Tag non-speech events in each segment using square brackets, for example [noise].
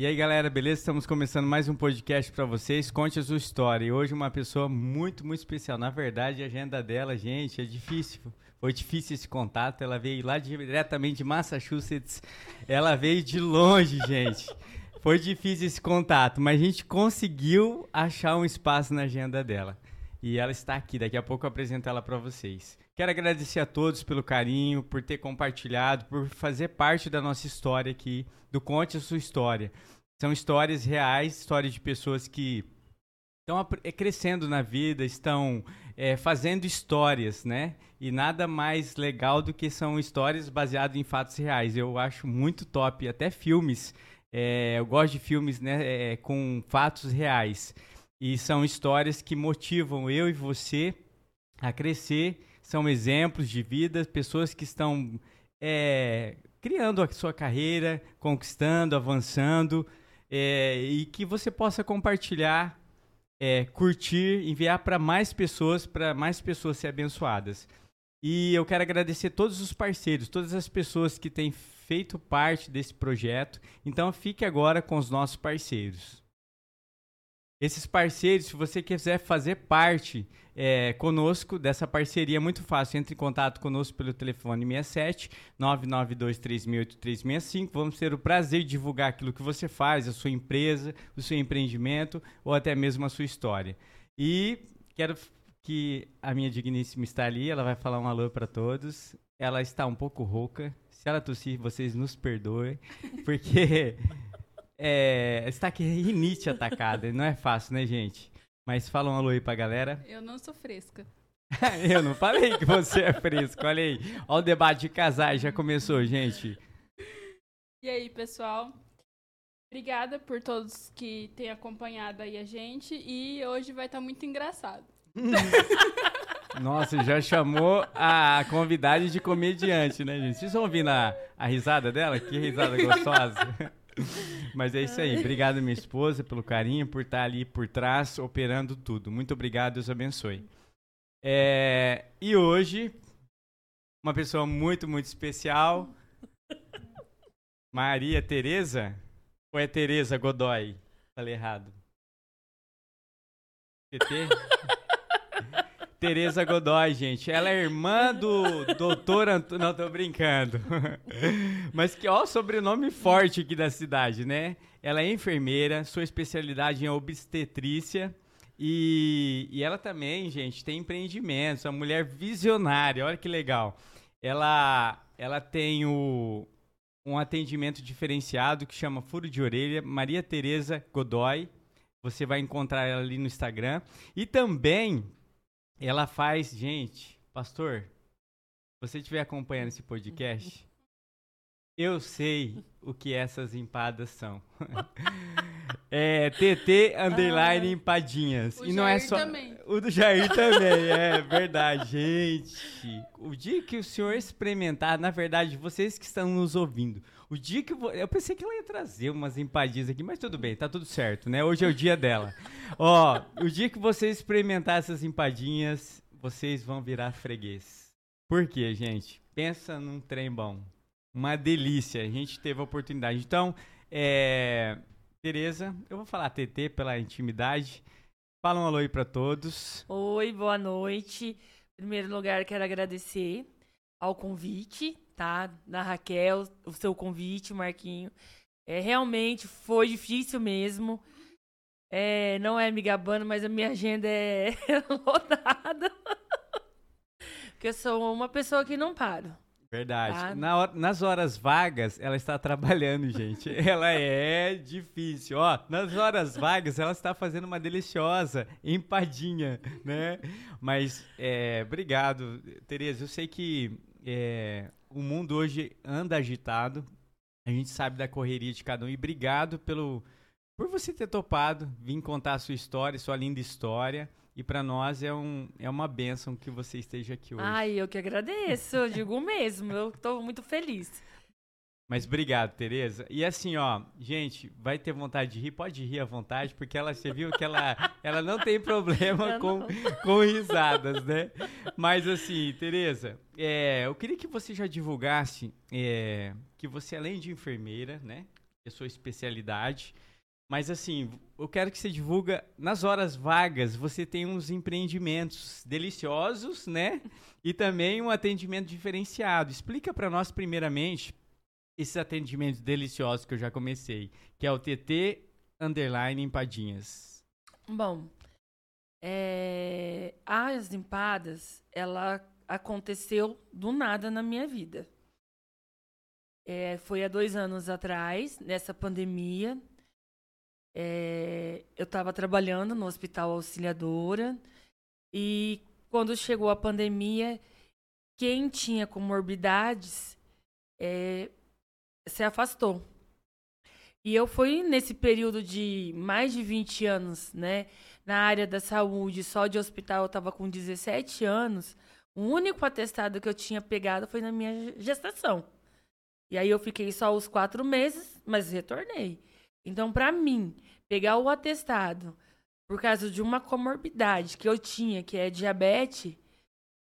E aí, galera, beleza? Estamos começando mais um podcast para vocês. Conte a sua história. E hoje uma pessoa muito, muito especial. Na verdade, a agenda dela, gente, é difícil. Foi difícil esse contato. Ela veio lá diretamente de Massachusetts. Ela veio de longe, [laughs] gente. Foi difícil esse contato, mas a gente conseguiu achar um espaço na agenda dela. E ela está aqui, daqui a pouco eu apresento ela para vocês. Quero agradecer a todos pelo carinho, por ter compartilhado, por fazer parte da nossa história aqui, do Conte a Sua História. São histórias reais, histórias de pessoas que estão é, crescendo na vida, estão é, fazendo histórias, né? E nada mais legal do que são histórias baseadas em fatos reais. Eu acho muito top, até filmes. É, eu gosto de filmes né, é, com fatos reais. E são histórias que motivam eu e você a crescer são exemplos de vida, pessoas que estão é, criando a sua carreira, conquistando, avançando, é, e que você possa compartilhar, é, curtir, enviar para mais pessoas, para mais pessoas ser abençoadas. E eu quero agradecer todos os parceiros, todas as pessoas que têm feito parte desse projeto. Então fique agora com os nossos parceiros. Esses parceiros, se você quiser fazer parte é, conosco dessa parceria, é muito fácil. Entre em contato conosco pelo telefone 67 992 Vamos ter o prazer de divulgar aquilo que você faz, a sua empresa, o seu empreendimento ou até mesmo a sua história. E quero que a minha digníssima está ali, ela vai falar um alô para todos. Ela está um pouco rouca. Se ela tossir, vocês nos perdoem, [laughs] porque é, está aqui rinite atacada. Não é fácil, né, gente? Mas fala um alô aí pra galera. Eu não sou fresca. [laughs] eu não falei que você é fresco. Olha aí. Olha o debate de casais. Já começou, gente. E aí, pessoal? Obrigada por todos que têm acompanhado aí a gente. E hoje vai estar tá muito engraçado. [laughs] Nossa, já chamou a convidada de comediante, né, gente? Vocês estão ouvindo a, a risada dela? Que risada gostosa. [laughs] Mas é isso aí. Obrigado, minha esposa, pelo carinho, por estar ali por trás, operando tudo. Muito obrigado, Deus abençoe. É, e hoje, uma pessoa muito, muito especial. Maria Tereza? Ou é Tereza Godoy? Falei errado. TT? Tereza Godoy, gente. Ela é irmã do doutor Antônio. Não, tô brincando. [laughs] Mas que, ó, sobrenome forte aqui da cidade, né? Ela é enfermeira, sua especialidade é obstetrícia. E, e ela também, gente, tem empreendimentos, uma mulher visionária, olha que legal. Ela, ela tem o, um atendimento diferenciado que chama Furo de Orelha, Maria Tereza Godoy. Você vai encontrar ela ali no Instagram. E também ela faz, gente, pastor, se você estiver acompanhando esse podcast, eu sei o que essas empadas são. [laughs] é TT underline ah, empadinhas. O e não é Jair é só também. o do Jair também, é verdade, gente. O dia que o senhor experimentar, na verdade, vocês que estão nos ouvindo, o dia que eu, eu pensei que ela ia trazer umas empadinhas aqui, mas tudo bem, tá tudo certo, né? Hoje é o dia dela. [laughs] Ó, o dia que vocês experimentar essas empadinhas, vocês vão virar freguês. Por quê, gente? Pensa num trem bom. Uma delícia. A gente teve a oportunidade. Então, é... Tereza, eu vou falar TT pela intimidade. Fala um alô aí pra todos. Oi, boa noite. Em primeiro lugar, quero agradecer ao convite tá? Da Raquel, o seu convite, Marquinho. É, realmente foi difícil mesmo. É, não é me gabando, mas a minha agenda é [laughs] lotada. Porque eu sou uma pessoa que não paro. Verdade. Tá? Na nas horas vagas, ela está trabalhando, gente. [laughs] ela é difícil. Ó, nas horas vagas, ela está fazendo uma deliciosa empadinha, né? Mas, é, obrigado, Tereza. Eu sei que é, o mundo hoje anda agitado. A gente sabe da correria de cada um. E obrigado pelo por você ter topado vir contar a sua história, sua linda história. E para nós é, um, é uma benção que você esteja aqui hoje. Ai, eu que agradeço, eu digo mesmo. Eu estou muito feliz. Mas obrigado, Tereza. E assim, ó, gente, vai ter vontade de rir, pode rir à vontade, porque ela, você viu que ela, [laughs] ela não tem problema com, com risadas, né? Mas assim, Tereza, é, eu queria que você já divulgasse é, que você, além de enfermeira, né? é a sua especialidade. Mas assim, eu quero que você divulga nas horas vagas, você tem uns empreendimentos deliciosos, né? E também um atendimento diferenciado. Explica para nós primeiramente esses atendimentos deliciosos que eu já comecei, que é o TT underline empadinhas. Bom, é, as empadas, ela aconteceu do nada na minha vida. É, foi há dois anos atrás, nessa pandemia. É, eu estava trabalhando no Hospital Auxiliadora e quando chegou a pandemia, quem tinha comorbidades é, se afastou. E eu fui nesse período de mais de 20 anos, né? Na área da saúde, só de hospital, eu estava com 17 anos. O único atestado que eu tinha pegado foi na minha gestação. E aí eu fiquei só os quatro meses, mas retornei. Então, para mim, pegar o atestado por causa de uma comorbidade que eu tinha, que é diabetes,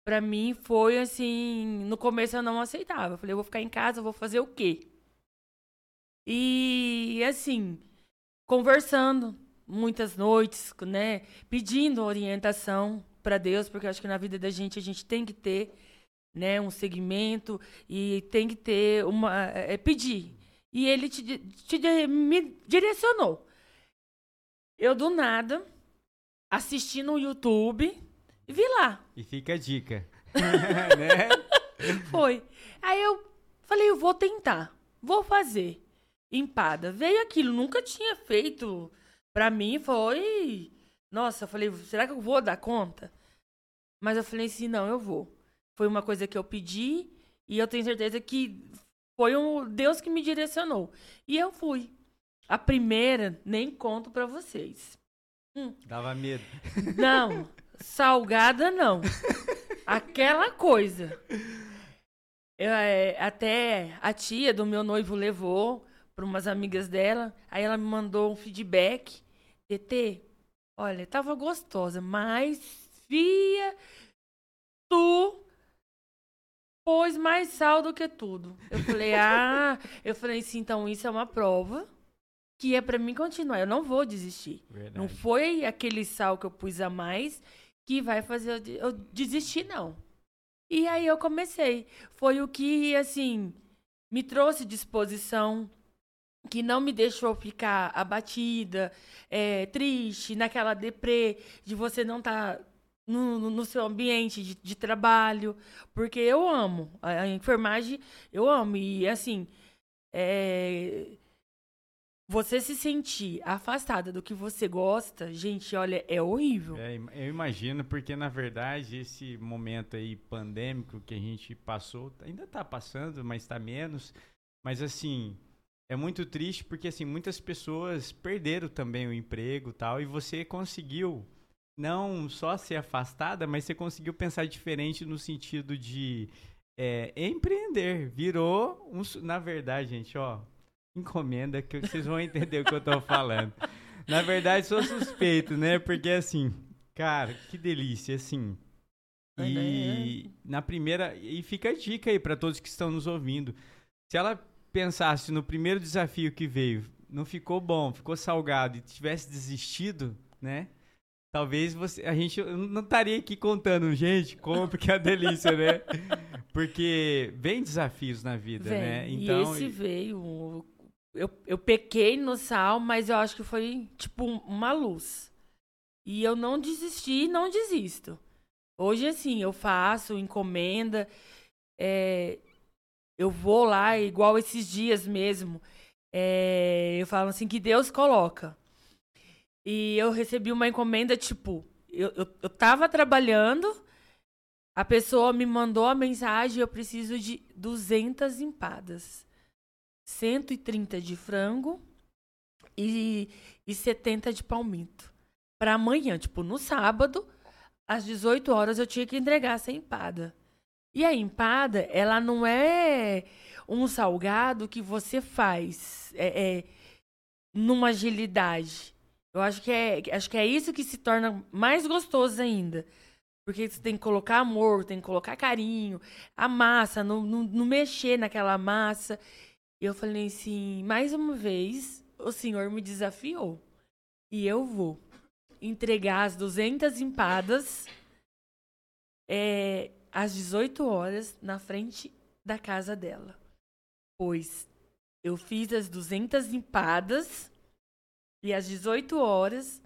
para mim foi assim, no começo eu não aceitava. Eu falei, eu vou ficar em casa, vou fazer o quê? E assim, conversando muitas noites, né, pedindo orientação para Deus, porque eu acho que na vida da gente a gente tem que ter, né, um segmento e tem que ter uma é, pedir e ele te, te, me direcionou. Eu, do nada, assisti no YouTube e vi lá. E fica a dica. [laughs] né? Foi. Aí eu falei, eu vou tentar. Vou fazer. Empada. Veio aquilo, nunca tinha feito. Pra mim foi. Nossa, eu falei, será que eu vou dar conta? Mas eu falei assim, não, eu vou. Foi uma coisa que eu pedi e eu tenho certeza que foi um Deus que me direcionou. E eu fui. A primeira, nem conto para vocês. Hum. Dava medo. [laughs] Não, salgada não. Aquela coisa. Eu, é, até a tia do meu noivo levou para umas amigas dela. Aí ela me mandou um feedback. TT, olha, tava gostosa, mas fia, tu pôs mais sal do que tudo. Eu falei, [laughs] ah, eu falei assim, então isso é uma prova que é para mim continuar. Eu não vou desistir. Verdade. Não foi aquele sal que eu pus a mais que vai fazer eu desistir, não. E aí eu comecei. Foi o que, assim, me trouxe disposição, que não me deixou ficar abatida, é, triste, naquela deprê de você não estar tá no, no seu ambiente de, de, trabalho, porque eu amo. A, a, enfermagem, eu amo. E, assim, é, você se sentir afastada do que você gosta, gente, olha, é horrível. É, eu imagino, porque, na verdade, esse momento aí pandêmico que a gente passou, ainda está passando, mas está menos. Mas, assim, é muito triste porque, assim, muitas pessoas perderam também o emprego tal, e você conseguiu não só ser afastada, mas você conseguiu pensar diferente no sentido de é, empreender. Virou, um, na verdade, gente, ó, encomenda que vocês vão entender o que eu tô falando. Na verdade, sou suspeito, né? Porque assim, cara, que delícia, assim. E na primeira, e fica a dica aí para todos que estão nos ouvindo. Se ela pensasse no primeiro desafio que veio, não ficou bom, ficou salgado e tivesse desistido, né? Talvez você, a gente não estaria aqui contando, gente, compre que é delícia, né? [laughs] Porque vem desafios na vida, vem. né? Então, e esse veio. Eu, eu pequei no sal, mas eu acho que foi tipo uma luz. E eu não desisti e não desisto. Hoje, assim, eu faço encomenda. É, eu vou lá, igual esses dias mesmo. É, eu falo assim que Deus coloca. E eu recebi uma encomenda, tipo, eu, eu, eu tava trabalhando, a pessoa me mandou a mensagem, eu preciso de 200 empadas. 130 de frango e, e 70 de palmito. Para amanhã, tipo, no sábado, às 18 horas, eu tinha que entregar essa empada. E a empada, ela não é um salgado que você faz é, é, numa agilidade. Eu acho que é, acho que é isso que se torna mais gostoso ainda. Porque você tem que colocar amor, tem que colocar carinho, a massa, não, mexer naquela massa. E eu falei assim, mais uma vez, o senhor me desafiou. E eu vou entregar as 200 empadas é, às 18 horas na frente da casa dela. Pois eu fiz as 200 empadas e às 18 horas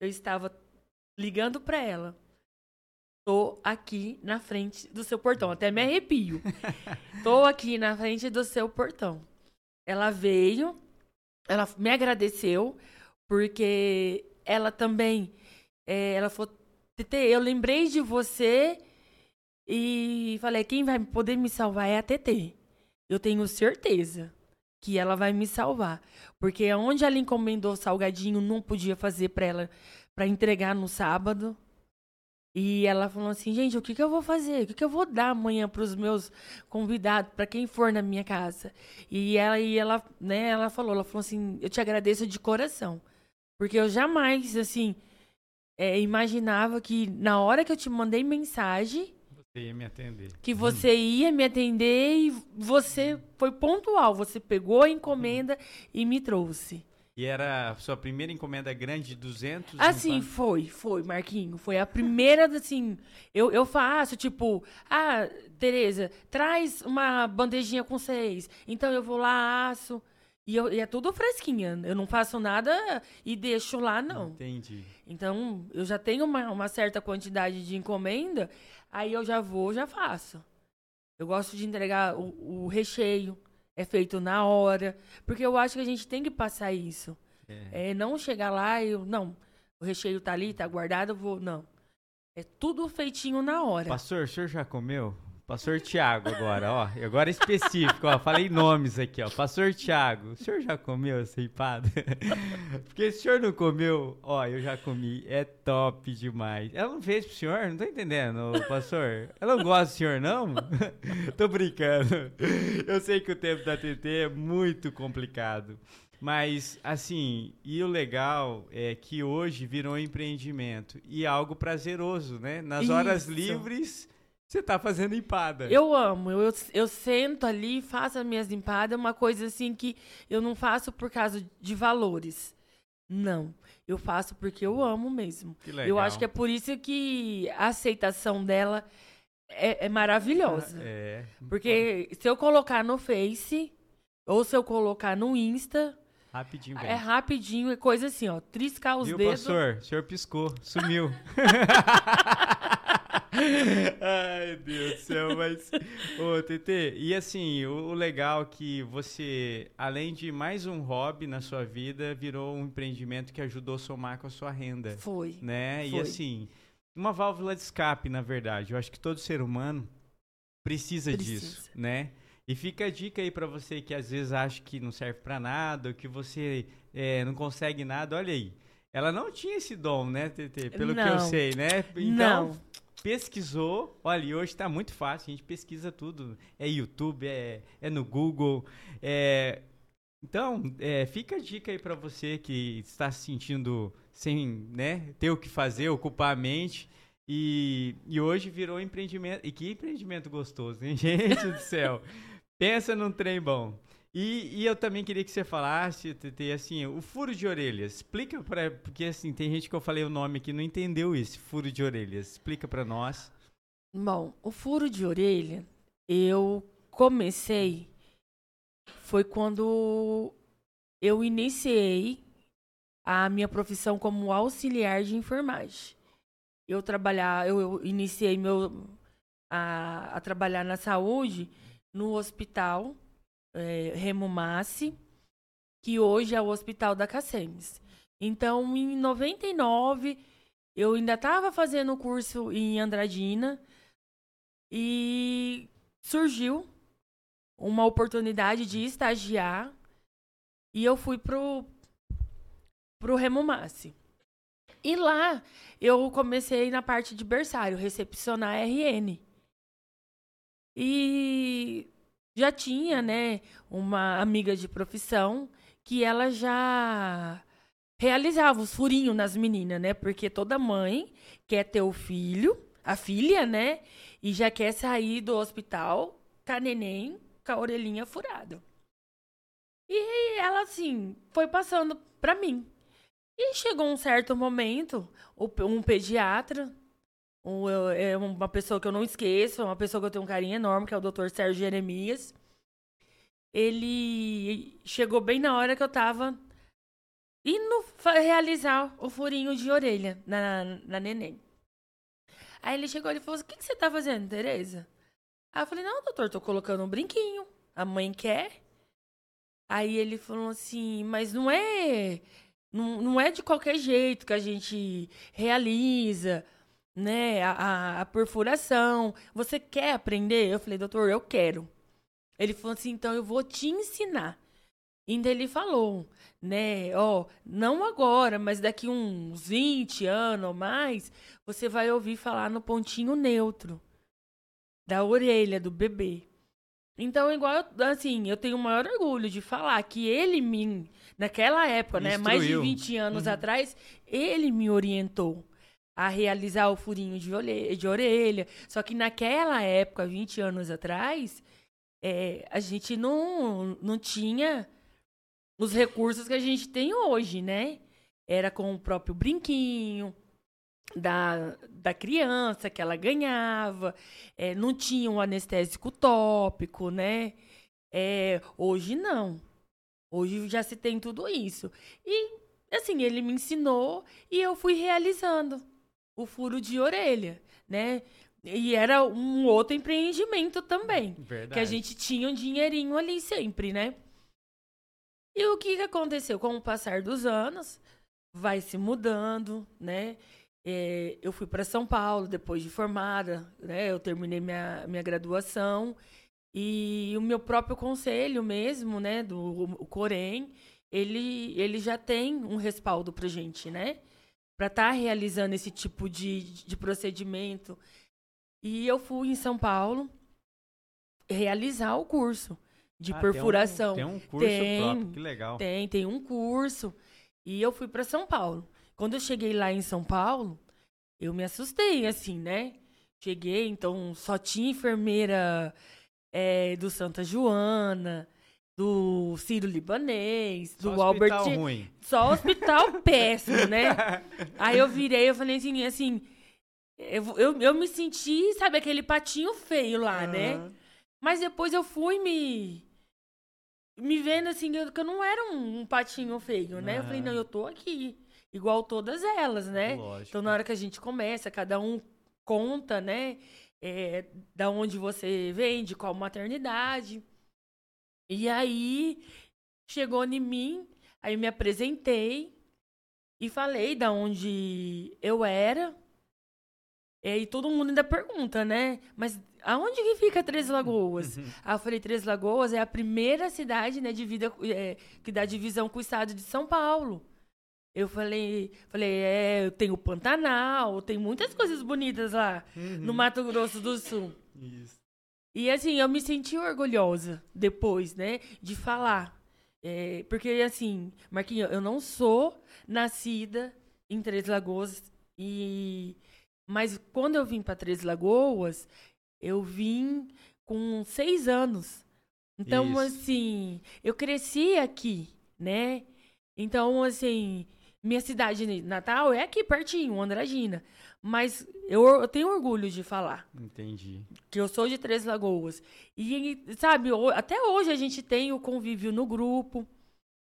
eu estava ligando para ela. Tô aqui na frente do seu portão. Até me arrepio. [laughs] Tô aqui na frente do seu portão. Ela veio, ela me agradeceu, porque ela também. É, ela falou: Tete, eu lembrei de você e falei: quem vai poder me salvar é a TT. Eu tenho certeza que ela vai me salvar. Porque onde ela encomendou salgadinho, não podia fazer para ela para entregar no sábado. E ela falou assim, gente, o que, que eu vou fazer? O que, que eu vou dar amanhã para os meus convidados, para quem for na minha casa? E ela, e ela, né, ela falou, ela falou assim, eu te agradeço de coração. Porque eu jamais, assim, é, imaginava que na hora que eu te mandei mensagem, ia me atender. Que você ia me atender e você foi pontual. Você pegou a encomenda e me trouxe. E era a sua primeira encomenda grande de 200? Assim, foi, foi, Marquinho. Foi a primeira, [laughs] assim, eu, eu faço, tipo, ah, Tereza, traz uma bandejinha com seis. Então eu vou lá, aço. E, eu, e é tudo fresquinha. Eu não faço nada e deixo lá, não. Entendi. Então, eu já tenho uma, uma certa quantidade de encomenda, aí eu já vou, já faço. Eu gosto de entregar o, o recheio é feito na hora. Porque eu acho que a gente tem que passar isso. É, é não chegar lá e eu, não, o recheio tá ali, tá guardado, eu vou. Não. É tudo feitinho na hora. Pastor, o senhor já comeu? Pastor Tiago agora, ó. Agora específico, ó. Falei nomes aqui, ó. Pastor Tiago, o senhor já comeu essa empada? [laughs] Porque se o senhor não comeu, ó, eu já comi. É top demais. Ela não fez pro senhor? Não tô entendendo, pastor. Ela não gosta do senhor, não? [laughs] tô brincando. Eu sei que o tempo da TT é muito complicado. Mas, assim, e o legal é que hoje virou um empreendimento e algo prazeroso, né? Nas Isso. horas livres você tá fazendo empada. Eu amo. Eu, eu, sento ali, faço as minhas empadas. É uma coisa assim que eu não faço por causa de valores. Não. Eu faço porque eu amo mesmo. Que legal. Eu acho que é por isso que a aceitação dela é, é maravilhosa. É. Porque se eu colocar no Face ou se eu colocar no Insta, Rapidinho, É rapidinho, é coisa assim, ó. Triscar os Viu, dedos. pastor? O senhor piscou, sumiu. [laughs] [laughs] Ai, Deus do céu, mas. Ô, TT, e assim, o, o legal é que você, além de mais um hobby na sua vida, virou um empreendimento que ajudou a somar com a sua renda. Foi. Né? Foi. E assim, uma válvula de escape, na verdade. Eu acho que todo ser humano precisa, precisa. disso, né? E fica a dica aí para você que às vezes acha que não serve para nada, ou que você é, não consegue nada. Olha aí, ela não tinha esse dom, né, TT? Pelo não. que eu sei, né? Então, não. Pesquisou. Olha, hoje está muito fácil, a gente pesquisa tudo. É YouTube, é, é no Google. É... Então, é, fica a dica aí para você que está se sentindo sem né, ter o que fazer, ocupar a mente. E, e hoje virou empreendimento. E que empreendimento gostoso, hein, [laughs] gente do céu? Pensa num trem bom. E, e, eu também queria que você falasse, TT, assim, o furo de orelhas. Explica para porque assim, tem gente que eu falei o nome aqui não entendeu esse furo de orelhas. Explica para nós. Bom, o furo de orelha, eu comecei foi quando eu iniciei a minha profissão como auxiliar de enfermagem. Eu trabalhar, eu, eu iniciei meu a, a trabalhar na saúde no hospital é, Remo Massi, que hoje é o Hospital da Cacemes. Então, em 99, eu ainda estava fazendo o curso em Andradina e surgiu uma oportunidade de estagiar e eu fui pro pro Remo Massi. E lá eu comecei na parte de berçário, recepcionar RN. E já tinha, né, uma amiga de profissão que ela já realizava os furinhos nas meninas, né? Porque toda mãe quer ter o filho, a filha, né? E já quer sair do hospital com a neném com a orelhinha furada. E ela, assim, foi passando pra mim. E chegou um certo momento, um pediatra, é uma pessoa que eu não esqueço, uma pessoa que eu tenho um carinho enorme, que é o Dr. Sérgio Jeremias. Ele chegou bem na hora que eu tava indo realizar o furinho de orelha na, na neném. Aí ele chegou e falou assim, o que, que você tá fazendo, Tereza? Aí eu falei, não, doutor, tô colocando um brinquinho. A mãe quer. Aí ele falou assim, mas não é. Não, não é de qualquer jeito que a gente realiza, né? A, a, perfuração. Você quer aprender? Eu falei, doutor, eu quero. Ele falou assim, então eu vou te ensinar. Ainda ele falou, né? Ó, não agora, mas daqui uns 20 anos ou mais, você vai ouvir falar no pontinho neutro da orelha do bebê. Então, igual, assim, eu tenho o maior orgulho de falar que ele me, naquela época, né, mais de 20 anos uhum. atrás, ele me orientou a realizar o furinho de, de orelha. Só que naquela época, 20 anos atrás, é, a gente não, não tinha os recursos que a gente tem hoje, né? Era com o próprio brinquinho, da, da criança que ela ganhava, é, não tinha um anestésico tópico, né? É, hoje não. Hoje já se tem tudo isso. E, assim, ele me ensinou e eu fui realizando o furo de orelha, né? E era um outro empreendimento também. Verdade. Que a gente tinha um dinheirinho ali sempre, né? E o que, aconteceu? Com o passar dos anos, vai se mudando, né? É, eu fui para São Paulo depois de formada, né? Eu terminei minha, minha graduação e o meu próprio conselho mesmo, né? Do o Corém, ele, ele já tem um respaldo para gente, né? Para estar tá realizando esse tipo de, de procedimento. E eu fui em São Paulo realizar o curso de ah, perfuração. Tem um, tem um curso tem, próprio, que legal. Tem, tem um curso. E eu fui para São Paulo. Quando eu cheguei lá em São Paulo, eu me assustei, assim, né? Cheguei, então só tinha enfermeira é, do Santa Joana, do Ciro Libanês, do só Albert. Hospital ruim. Só hospital [laughs] péssimo, né? Aí eu virei, eu falei assim, assim. Eu, eu, eu me senti, sabe, aquele patinho feio lá, uhum. né? Mas depois eu fui me. Me vendo assim, eu, que eu não era um, um patinho feio, né? Uhum. Eu falei, não, eu tô aqui igual todas elas, né? Lógico. Então, na hora que a gente começa, cada um conta, né? É, da onde você vem, de qual maternidade. E aí, chegou em mim, aí me apresentei e falei da onde eu era. E aí todo mundo ainda pergunta, né? Mas aonde que fica Três [laughs] Lagoas? aí eu falei, Três Lagoas é a primeira cidade, né, de vida, é, que dá divisão com o estado de São Paulo. Eu falei, falei, é, eu tenho Pantanal, tem muitas coisas bonitas lá uhum. no Mato Grosso do Sul. Isso. E assim, eu me senti orgulhosa depois, né, de falar. É, porque assim, Marquinhos, eu não sou nascida em Três Lagoas e mas quando eu vim para Três Lagoas, eu vim com seis anos. Então, Isso. assim, eu cresci aqui, né? Então, assim, minha cidade natal é aqui pertinho, Andradina. Mas eu, eu, tenho orgulho de falar. Entendi. Que eu sou de Três Lagoas. E, sabe, até hoje a gente tem o convívio no grupo.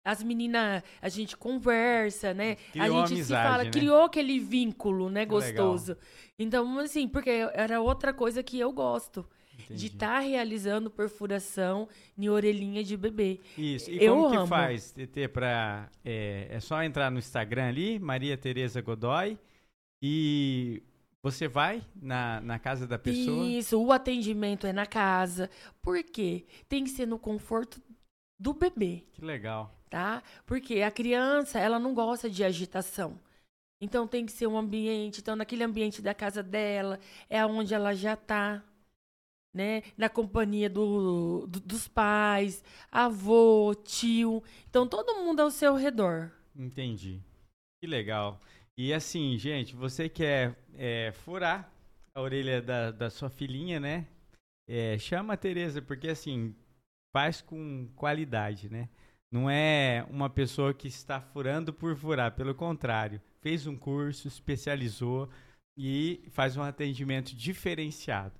As meninas, a gente conversa, né? Criou a gente amizade, se fala, né? criou aquele vínculo, né, gostoso. Legal. Então, assim, porque era outra coisa que eu gosto. Entendi. de estar tá realizando perfuração em orelhinha de bebê. Isso. E Eu como que amo. faz, TT, para é, é só entrar no Instagram ali, Maria Tereza Godoy, e você vai na, na casa da pessoa? Isso, o atendimento é na casa. Por quê? Tem que ser no conforto do bebê. Que legal. Tá? Porque a criança, ela não gosta de agitação. Então tem que ser um ambiente, então naquele ambiente da casa dela, é onde ela já está né? Na companhia do, do, dos pais, avô, tio. Então, todo mundo ao seu redor. Entendi. Que legal. E assim, gente, você quer é, furar a orelha da, da sua filhinha, né? É, chama a Tereza, porque assim, faz com qualidade, né? não é uma pessoa que está furando por furar, pelo contrário, fez um curso, especializou e faz um atendimento diferenciado.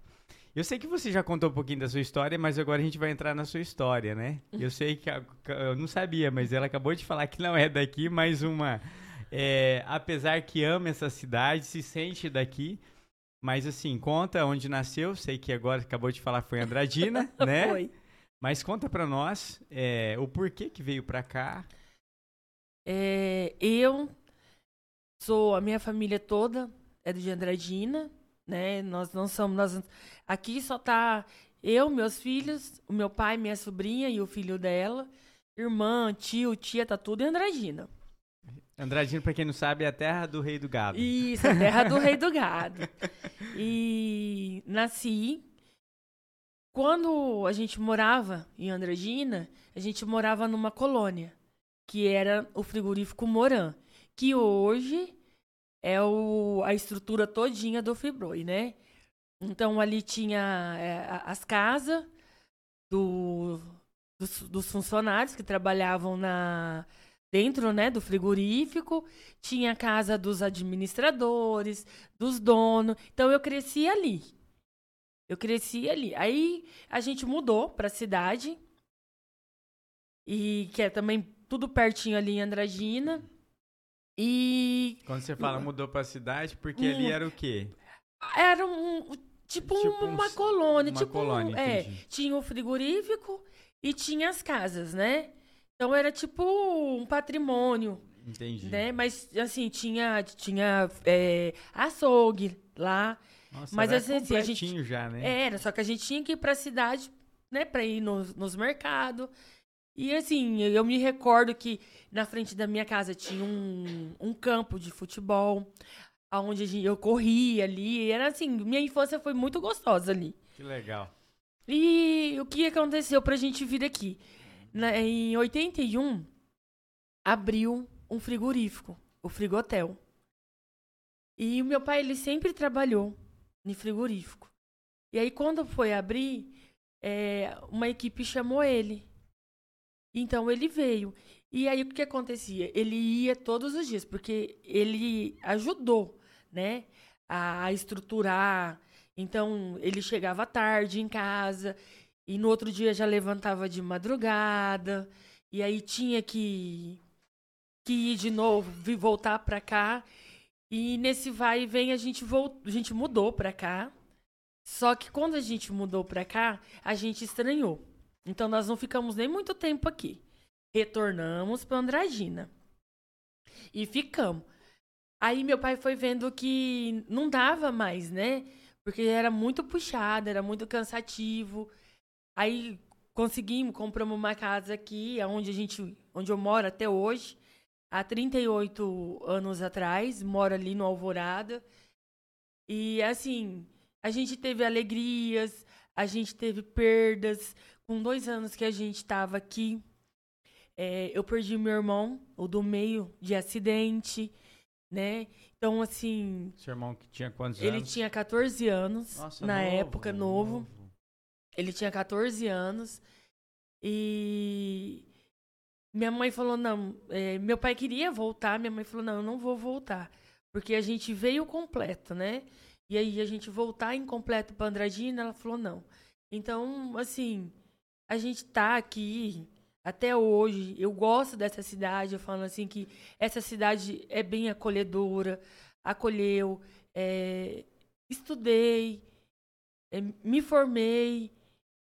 Eu sei que você já contou um pouquinho da sua história, mas agora a gente vai entrar na sua história, né? Eu sei que eu não sabia, mas ela acabou de falar que não é daqui, mais uma. É, apesar que ama essa cidade, se sente daqui, mas assim, conta onde nasceu. Sei que agora acabou de falar foi Andradina, [laughs] né? Foi. Mas conta pra nós é, o porquê que veio pra cá. É, eu sou a minha família toda é de Andradina, né? Nós não somos nós aqui só tá eu, meus filhos, o meu pai, minha sobrinha e o filho dela, irmã, tio, tia, tá tudo em Andradina. Andradina, pra quem não sabe, é a terra do rei do gado. Isso, a terra do rei do [laughs] gado. E nasci quando a gente morava em Andradina, a gente morava numa colônia, que era o frigorífico Moran, que hoje é o, a estrutura todinha do Fibroi, né? Então ali tinha é, as casas do, dos, dos, funcionários que trabalhavam na dentro né, do frigorífico, tinha a casa dos administradores, dos donos. Então eu cresci ali. Eu cresci ali. Aí a gente mudou para a cidade. E que é também tudo pertinho ali em Andradina. E. Quando você fala mudou para a cidade, porque ali era o quê? Era um. Tipo, tipo uma um, colônia. Uma tipo colônia, um, é, tinha o frigorífico e tinha as casas, né? Então era tipo um patrimônio. Entendi. Né? Mas assim, tinha, tinha é, açougue lá. Nossa, mas era assim, assim, a gente já, né? era, só que a gente tinha que ir pra cidade, né, pra ir nos, nos mercados. E assim, eu me recordo que na frente da minha casa tinha um, um campo de futebol, onde eu corria ali. Era assim, minha infância foi muito gostosa ali. Que legal. E o que aconteceu pra gente vir aqui? Na, em 81, abriu um frigorífico, o Frigotel. E o meu pai, ele sempre trabalhou em frigorífico. E aí, quando foi abrir, é, uma equipe chamou ele. Então, ele veio. E aí, o que acontecia? Ele ia todos os dias, porque ele ajudou, né? A estruturar. Então, ele chegava tarde em casa. E no outro dia já levantava de madrugada. E aí tinha que, que ir de novo, voltar para cá. E nesse vai e vem a gente voltou, a gente mudou para cá. Só que quando a gente mudou para cá, a gente estranhou. Então nós não ficamos nem muito tempo aqui. Retornamos para Andradina. E ficamos. Aí meu pai foi vendo que não dava mais, né? Porque era muito puxado, era muito cansativo. Aí conseguimos, compramos uma casa aqui, onde a gente, onde eu moro até hoje há 38 anos atrás, moro ali no Alvorada. E assim, a gente teve alegrias, a gente teve perdas. Com dois anos que a gente estava aqui, é, eu perdi meu irmão, o do meio, de acidente, né? Então, assim. Seu irmão que tinha quantos ele anos? Ele tinha 14 anos, Nossa, na novo, época, novo. novo. Ele tinha 14 anos. E minha mãe falou, não, é, meu pai queria voltar, minha mãe falou, não, eu não vou voltar. Porque a gente veio completo, né? E aí a gente voltar incompleto para Andradina, ela falou, não. Então, assim, a gente tá aqui até hoje. Eu gosto dessa cidade, eu falo assim que essa cidade é bem acolhedora, acolheu, é, estudei, é, me formei,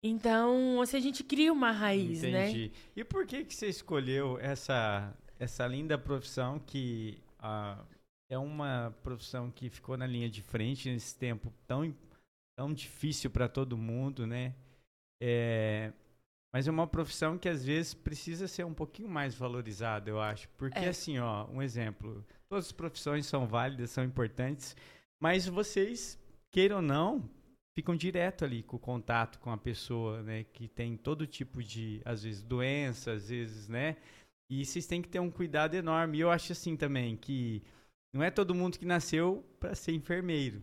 então, assim, a gente cria uma raiz, Entendi. né? E por que que você escolheu essa essa linda profissão que ah, é uma profissão que ficou na linha de frente nesse tempo tão tão difícil para todo mundo, né? É, mas é uma profissão que às vezes precisa ser um pouquinho mais valorizada, eu acho. Porque É. assim, ó, um exemplo, todas as profissões são válidas, são importantes, mas vocês, queiram ou não, ficam direto ali com o contato com a pessoa, né, que tem todo tipo de, às vezes, doença, às vezes, né, e vocês têm que ter um cuidado enorme. E eu acho assim também que não é todo mundo que nasceu para ser enfermeiro.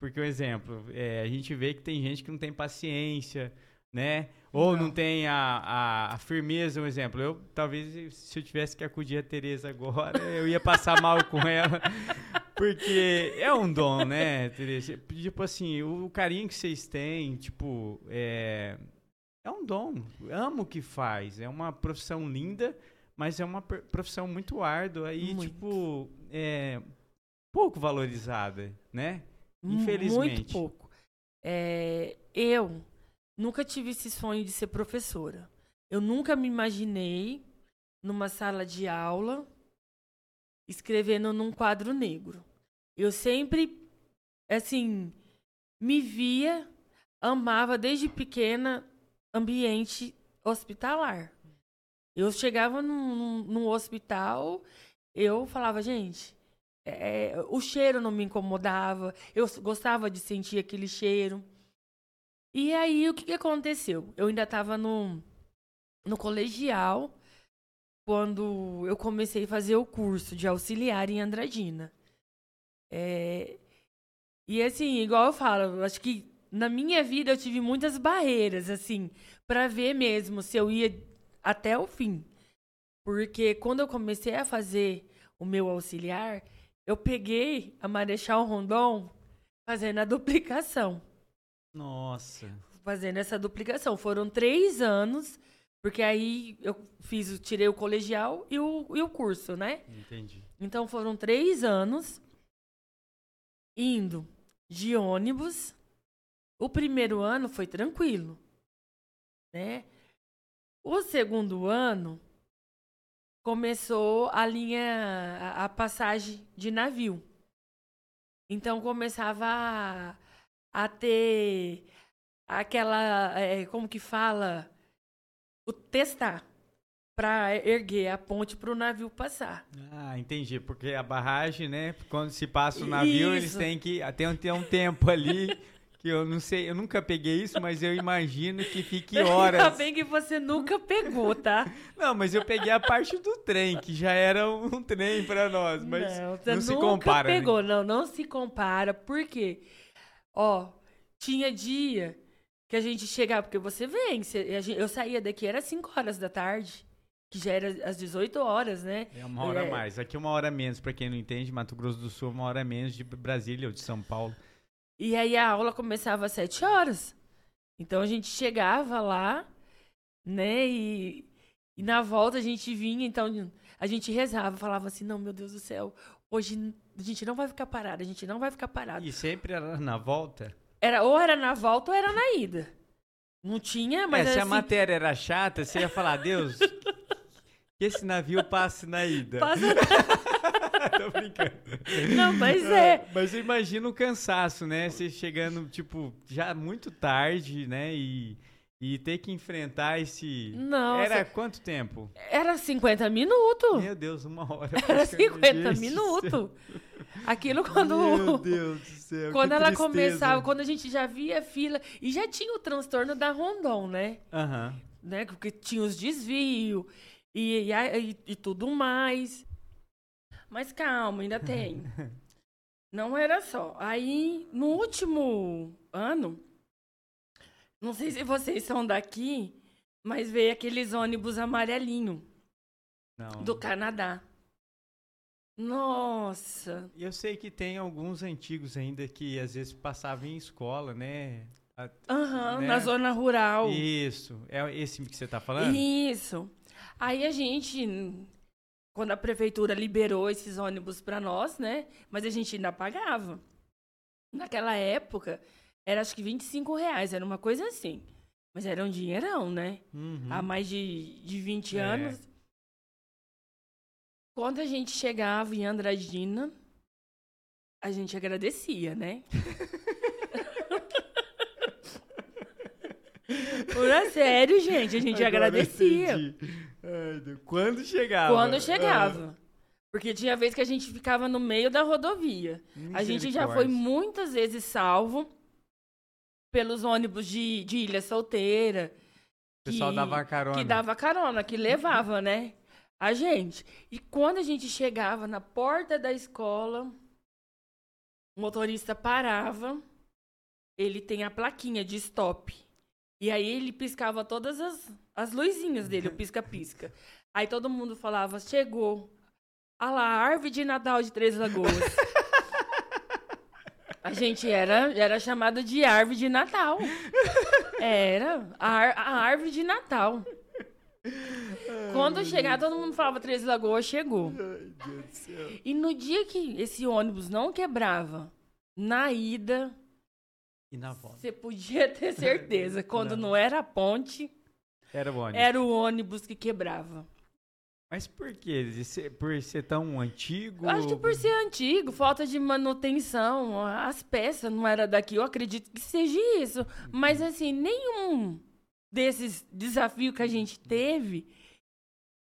Porque, um exemplo, é, a gente vê que tem gente que não tem paciência, né? Ou não, Não. tem a, a, a firmeza, um exemplo. Eu, talvez, se eu tivesse que acudir a Tereza agora, eu ia passar mal com ela. [laughs] Porque é um dom, né, Tereza? Tipo assim, o, carinho que vocês têm, tipo, é, é um dom. Amo o que faz. É uma profissão linda, mas é uma profissão muito árdua e, Muito. tipo, é pouco valorizada, né? Infelizmente. Muito pouco. É, eu nunca tive esse sonho de ser professora. Eu nunca me imaginei numa sala de aula escrevendo num quadro negro. Eu sempre, assim, me via, amava desde pequena ambiente hospitalar. Eu chegava num, num- hospital, eu falava, gente, é, o cheiro não me incomodava, eu gostava de sentir aquele cheiro. E aí, o que, que aconteceu? Eu ainda estava no, no colegial quando eu comecei a fazer o curso de auxiliar em Andradina. É, e assim, igual eu falo, acho que na minha vida eu tive muitas barreiras, assim, para ver mesmo se eu ia até o fim. Porque quando eu comecei a fazer o meu auxiliar, eu peguei a Marechal Rondon fazendo a duplicação. Nossa. Fazendo essa duplicação. Foram três anos, porque aí eu fiz, tirei o colegial e o, e o curso, né? Entendi. Então foram três anos indo de ônibus. O primeiro ano foi tranquilo, né? O segundo ano começou a linha, a, a passagem de navio. Então começava a, a ter aquela, é, como que fala, o testar para erguer a ponte para o navio passar. Ah, entendi. Porque a barragem, né? Quando se passa o navio, eles Isso. têm que. Tem, um- tem um tempo ali [laughs] que eu não sei, eu nunca peguei isso, mas eu imagino que fique [laughs] Ainda horas. bem que você nunca pegou, tá? [laughs] Não, mas eu peguei a parte do trem, que já era um trem pra nós, mas não, não, você se nunca compara. né? pegou, não, não se compara. Por quê? Ó, tinha dia que a gente chegava, porque você vem, eu saía daqui, era 5 horas da tarde, que já era às 18 horas, né? É uma hora a É. mais. Aqui uma hora menos, pra quem não entende, Mato Grosso do Sul, uma hora menos de Brasília ou de São Paulo. E aí a aula começava às 7 horas. Então a gente chegava lá, né? E, e na volta a gente vinha, então a gente rezava, falava assim: não, meu Deus do céu, hoje a gente não vai ficar parado, a gente não vai ficar parado. E sempre era na volta. Era, ou era na volta ou era na ida. Não tinha, mas é, se era a assim, matéria era chata, você ia falar, Deus, que esse navio passe na ida. passa- [laughs] Tô brincando. Não, mas é. Mas eu imagino o cansaço, né? Você chegando, tipo, já muito tarde, né? E, e ter que enfrentar esse. Nossa. Era quanto tempo? Era 50 minutos. Meu Deus, uma hora. Era praticamente. 50 Gente do minutos. Aquilo quando. Meu Deus do céu. Quando ela tristeza. começava, quando a gente já via fila, e já tinha o transtorno da Rondon, né? Aham. né? Porque tinha os desvios e, e, e- e tudo mais. Mas calma, ainda tem. [laughs] Não era só. Aí, no último ano, não sei se vocês são daqui, mas veio aqueles ônibus amarelinho Não. do Canadá. Nossa! Eu sei que tem alguns antigos ainda que às vezes passavam em escola, né? Aham, Né? na zona rural. Isso. É esse que você tá falando? Isso. Aí a gente, quando a prefeitura liberou esses ônibus para nós, né? Mas a gente ainda pagava. Naquela época, era acho que 25 reais, era uma coisa assim. Mas era um dinheirão, né? Uhum. Há mais de, de 20 É. anos. Quando a gente chegava em Andradina, a gente agradecia, né? [laughs] Por sério, gente, a gente Agora agradecia. Quando chegava? Quando chegava. Porque tinha vez que a gente ficava no meio da rodovia. Ah, A gente já foi muitas vezes salvo pelos ônibus de, de Ilha Solteira. O pessoal que- dava carona. Que dava carona, que levava, né? A gente. E quando a gente chegava na porta da escola, o motorista parava. Ele tem a plaquinha de stop. E aí ele piscava todas as, as luzinhas dele, o [laughs] pisca-pisca. Aí todo mundo falava, chegou. Ah lá, a árvore de Natal de Três Lagoas. [laughs] A gente era, era chamada de árvore de Natal. [laughs] Era a, a árvore de Natal. Quando chegar, todo mundo falava Três Lagoas chegou. E no dia que esse ônibus não quebrava, na ida, E na volta? você podia ter certeza. [laughs] Quando não era a ponte, Era bom. né? era o ônibus que quebrava. Mas por quê? Por ser tão antigo? Acho que por ser antigo, falta de manutenção, as peças não era daqui, eu acredito que seja isso. Mas assim, nenhum desses desafios que a gente teve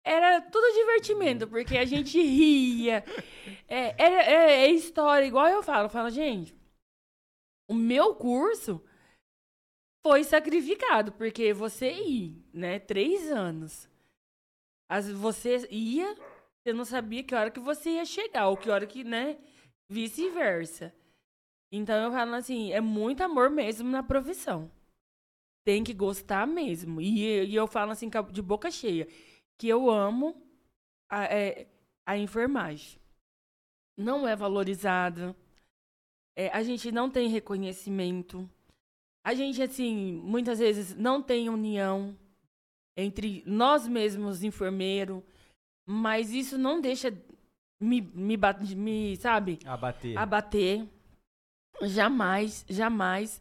era tudo divertimento, porque a gente ria. [laughs] É, era- é, é história, igual eu falo, eu falo, gente, o meu curso foi sacrificado, porque você ia, né, três anos. As, você ia, você não sabia que hora que você ia chegar, ou que hora que, né, vice-versa. Então eu falo assim, é muito amor mesmo na profissão. Tem que gostar mesmo. E, e eu falo assim, de boca cheia, que eu amo a, é, a enfermagem. Não é valorizada. É, a gente não tem reconhecimento. A gente, assim, muitas vezes não tem união entre nós mesmos, enfermeiro, mas isso não deixa me, me, me sabe, Abater. abater. Jamais, jamais.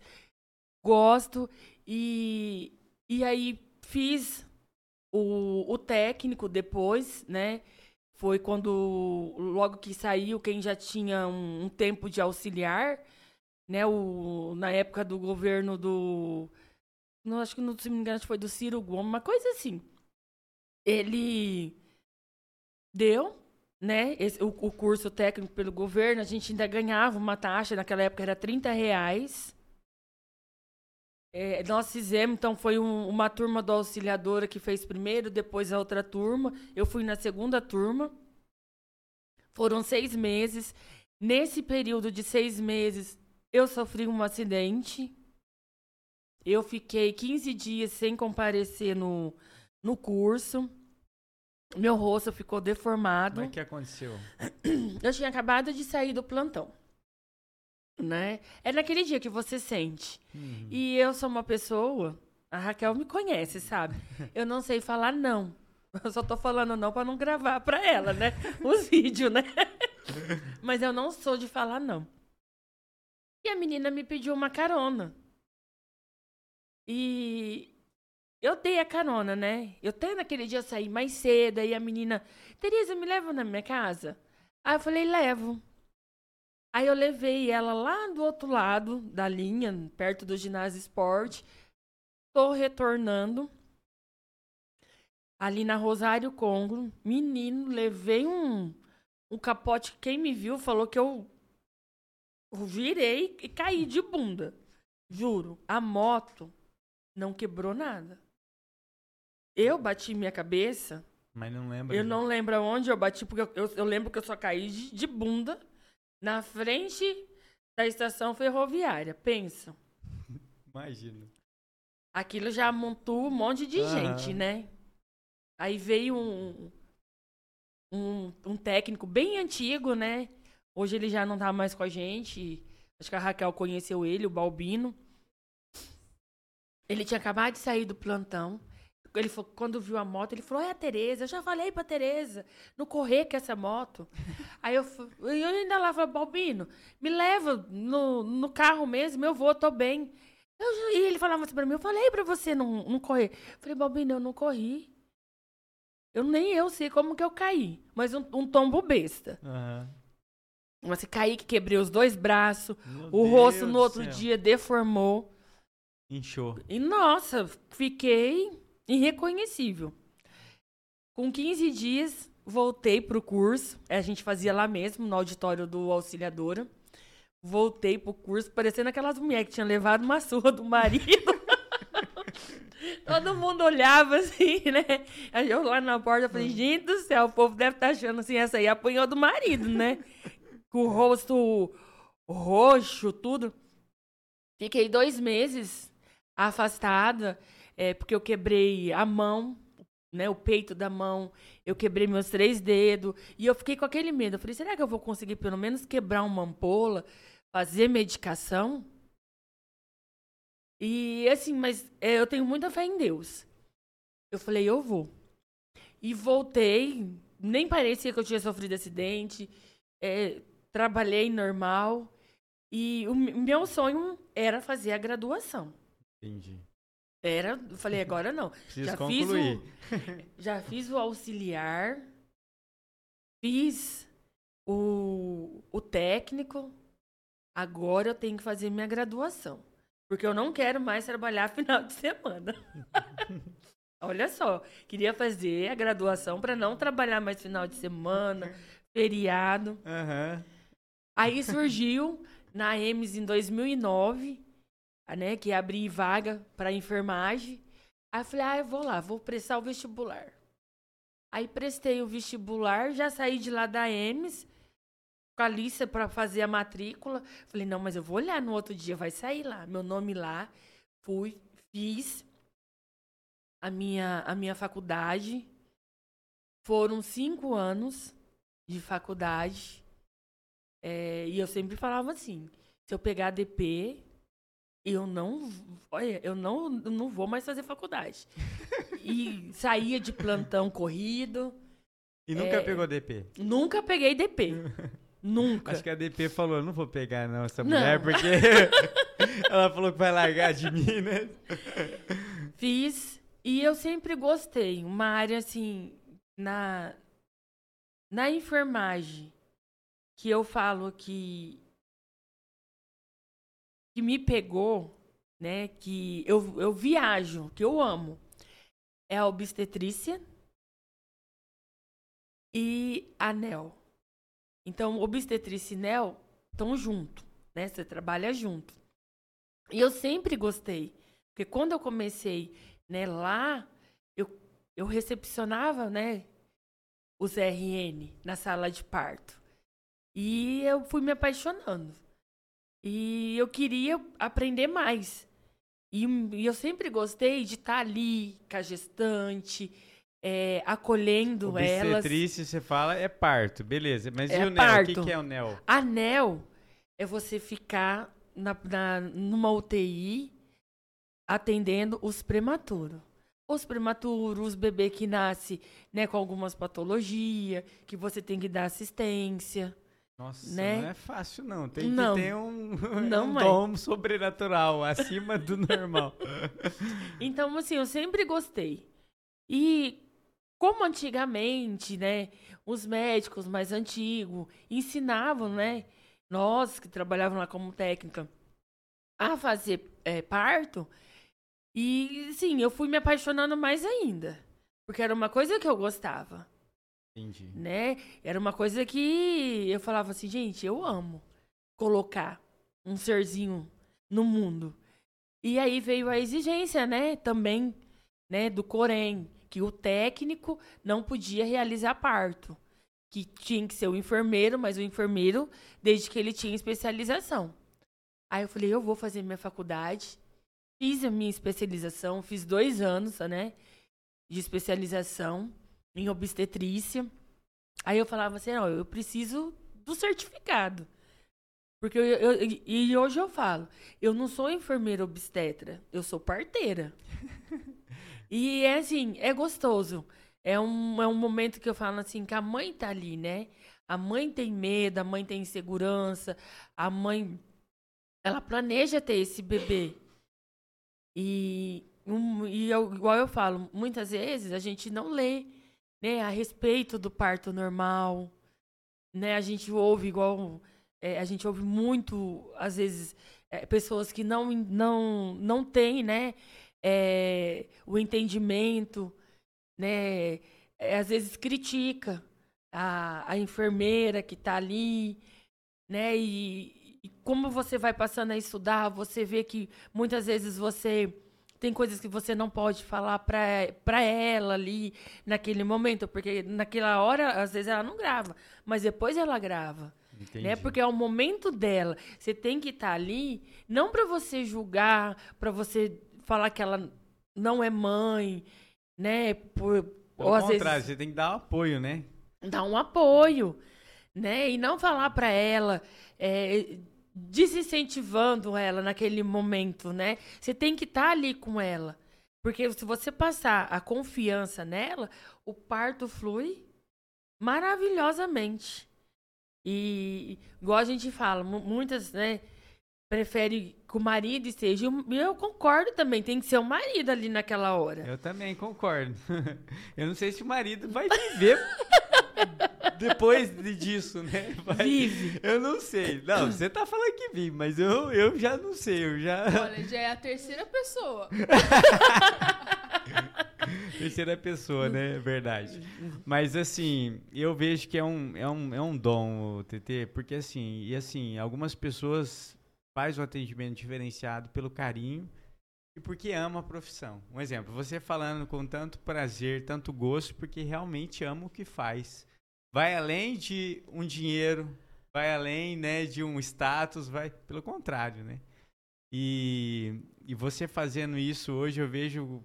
Gosto. E, e aí fiz o, o técnico depois, né? Foi quando, logo que saiu, quem já tinha um, um tempo de auxiliar, né? O, na época do governo do. Não, acho que não, se me engano, foi do Ciro Gomes, uma coisa assim. Ele deu, né? esse- o, o curso técnico pelo governo, a gente ainda ganhava uma taxa, naquela época era 30 reais. É, nós fizemos, então foi um- uma turma do auxiliadora que fez primeiro, depois a outra turma. Eu fui na segunda turma. Foram seis meses. Nesse período de seis meses, eu sofri um acidente. Eu fiquei 15 dias sem comparecer no, no curso. Meu rosto ficou deformado. Como é que aconteceu? Eu tinha acabado de sair do plantão. Né? É naquele dia que você sente. Uhum. E eu sou uma pessoa. A Raquel me conhece, sabe? [laughs] Eu não sei falar não. Eu só tô falando não pra não gravar pra ela, né? [laughs] Os vídeos, né? Mas eu não sou de falar não. E a menina me pediu uma carona. E eu dei a carona, né? Eu até naquele dia saí mais cedo, aí a menina, Tereza, me leva na minha casa? Aí eu falei, levo. Aí eu levei ela lá do outro lado da linha, perto do ginásio esporte. Tô retornando. Ali na Rosário Congo, menino, levei um, um capote. Quem me viu falou que eu virei e caí de bunda. Juro, a moto não quebrou nada. Eu bati minha cabeça Mas não lembra. eu não lembro aonde eu bati, porque eu, eu- eu lembro que eu só caí de, de bunda na frente da estação ferroviária. Pensa. [laughs] Imagina. Aquilo já montou um monte de gente, né? Aí veio um, um, um técnico bem antigo, né? Hoje ele já não tá mais com a gente. Acho que a Raquel conheceu ele, o Balbino. Ele tinha acabado de sair do plantão. Ele falou, quando viu a moto, ele falou: É a Tereza, eu já falei pra Tereza, não correr com essa moto. [laughs] Aí eu, eu ainda lá falei, Balbino, me leva no, no carro mesmo, eu vou, tô bem. Eu e ele falava assim pra mim, eu falei pra você não, não correr. Eu falei, Balbino, eu não corri. Eu nem eu sei como que eu caí, mas um, um tombo besta. Aham. Mas eu caí que quebrei os dois braços, Meu o rosto Deus no do outro dia deformou. Inchou. E nossa, fiquei irreconhecível. Com 15 dias, voltei pro curso. A gente fazia lá mesmo, no auditório do Auxiliadora. Voltei pro curso, parecendo aquelas mulheres que tinham levado uma surra do marido. [laughs] Todo mundo olhava assim, né? Eu lá na porta falei, gente do céu, o povo deve estar achando assim, essa aí apanhou do marido, né? [laughs] Com o rosto roxo, tudo. Fiquei dois meses afastada, é, porque eu quebrei a mão, né, o peito da mão, eu quebrei meus três dedos, e eu fiquei com aquele medo. Eu falei, será que eu vou conseguir pelo menos quebrar uma ampola, fazer medicação? E assim, mas é, eu tenho muita fé em Deus. Eu falei, eu vou. E voltei, nem parecia que eu tinha sofrido acidente, é, trabalhei normal. E o meu sonho era fazer a graduação. Entendi. Era, eu falei, agora não. [laughs] Preciso já concluir. Fiz o, [laughs] já fiz o auxiliar, fiz o, o técnico, agora eu tenho que fazer minha graduação. Porque eu não quero mais trabalhar [laughs] final de semana. Olha só, queria fazer a graduação para não trabalhar mais final de semana, feriado. Uhum. Aí surgiu na EMS em 2009, né, que abri vaga para enfermagem. Aí eu falei, ah, eu vou lá, vou prestar o vestibular. Aí prestei o vestibular, já saí de lá da EMS, com a lista para fazer a matrícula. Falei, não, mas eu vou olhar no outro dia, vai sair lá, meu nome lá. Fui, fiz a minha, a minha faculdade. Foram cinco anos de faculdade. É, e eu sempre falava assim, se eu pegar DP, eu não, olha, eu não, não vou mais fazer faculdade. e [laughs] saía de plantão corrido. E nunca é, pegou DP? Nunca peguei DP. [laughs] Nunca. Acho que a DP falou, não vou pegar não essa não. mulher, porque [laughs] ela falou que vai largar de mim, né? Fiz e eu sempre gostei. Uma área assim, na, na enfermagem, que eu falo que, que me pegou, né? Que eu, eu viajo, que eu amo. É a obstetrícia e anel. Então, obstetrícia e NEL estão junto, né? Você trabalha junto. E eu sempre gostei, porque quando eu comecei, né, lá, eu, eu recepcionava, né, os RN na sala de parto. E eu fui me apaixonando. E eu queria aprender mais. E, e eu sempre gostei de estar ali com a gestante, é, acolhendo elas. Obstetrícia, você fala, é parto, beleza. Mas é e o parto. NEL? O que, que é o NEL? Anel é você ficar na, na, numa UTI atendendo os prematuros. Os prematuros, os bebês que nascem né, com algumas patologias, que você tem que dar assistência. Nossa, né? não é fácil não. Tem não, que ter um, [laughs] não um dom sobrenatural, acima do normal. [laughs] então, assim, eu sempre gostei. E como antigamente, né, os médicos mais antigos ensinavam, né, nós que trabalhavam lá como técnica, a fazer é, parto. E, sim, eu fui me apaixonando mais ainda. Porque era uma coisa que eu gostava. Entendi. Né? Era uma coisa que eu falava assim, gente, eu amo colocar um serzinho no mundo. E aí veio a exigência, né, também, né, do Corém, que o técnico não podia realizar parto, que tinha que ser o enfermeiro, mas o enfermeiro desde que ele tinha especialização. Aí eu falei, eu vou fazer minha faculdade, fiz a minha especialização, fiz dois anos, né, de especialização em obstetrícia. Aí eu falava assim, não, eu preciso do certificado. Porque eu, eu, e hoje eu falo, eu não sou enfermeira obstetra, eu sou parteira. [laughs] E é assim, é gostoso. É um, é um momento que eu falo assim, que a mãe tá ali, né? A mãe tem medo, a mãe tem insegurança, a mãe ela planeja ter esse bebê. E, um, e eu, igual eu falo, muitas vezes a gente não lê né, a respeito do parto normal. Né? A gente ouve igual. É, a gente ouve muito, às vezes, é, pessoas que não, não, não têm, né? é, o entendimento, né? É, às vezes critica a, a enfermeira que está ali, né? E, e, como você vai passando a estudar, você vê que muitas vezes você tem coisas que você não pode falar para ela ali naquele momento, porque naquela hora às vezes ela não grava, mas depois ela grava. Né? Porque é o momento dela. Você tem que estar tá ali, não para você julgar, para você falar que ela não é mãe, né? Por, Pelo ou às contrário, vezes você tem que dar um apoio, né? dar um apoio, né? E não falar para ela, é, desincentivando ela naquele momento, né? Você tem que estar ali com ela. Porque se você passar a confiança nela, o parto flui maravilhosamente. E igual a gente fala, mu- muitas, né, prefere que o marido esteja. E eu concordo também, tem que ser o marido ali naquela hora. Eu também concordo. [laughs] Eu não sei se o marido vai viver [laughs] depois de- disso, né? Vai- Vive. Eu não sei. Não, você tá falando que vive, mas eu, eu já não sei. Eu já. Olha, já é a terceira pessoa. [laughs] Terceira pessoa, né? É verdade. Mas assim, eu vejo que é um, é um, é um dom, o TT, porque assim, e assim, algumas pessoas fazem o atendimento diferenciado pelo carinho e porque ama a profissão. Um exemplo, você falando com tanto prazer, tanto gosto, porque realmente ama o que faz. Vai além de um dinheiro, vai além, né, de um status, vai pelo contrário, né? E, e você fazendo isso hoje, eu vejo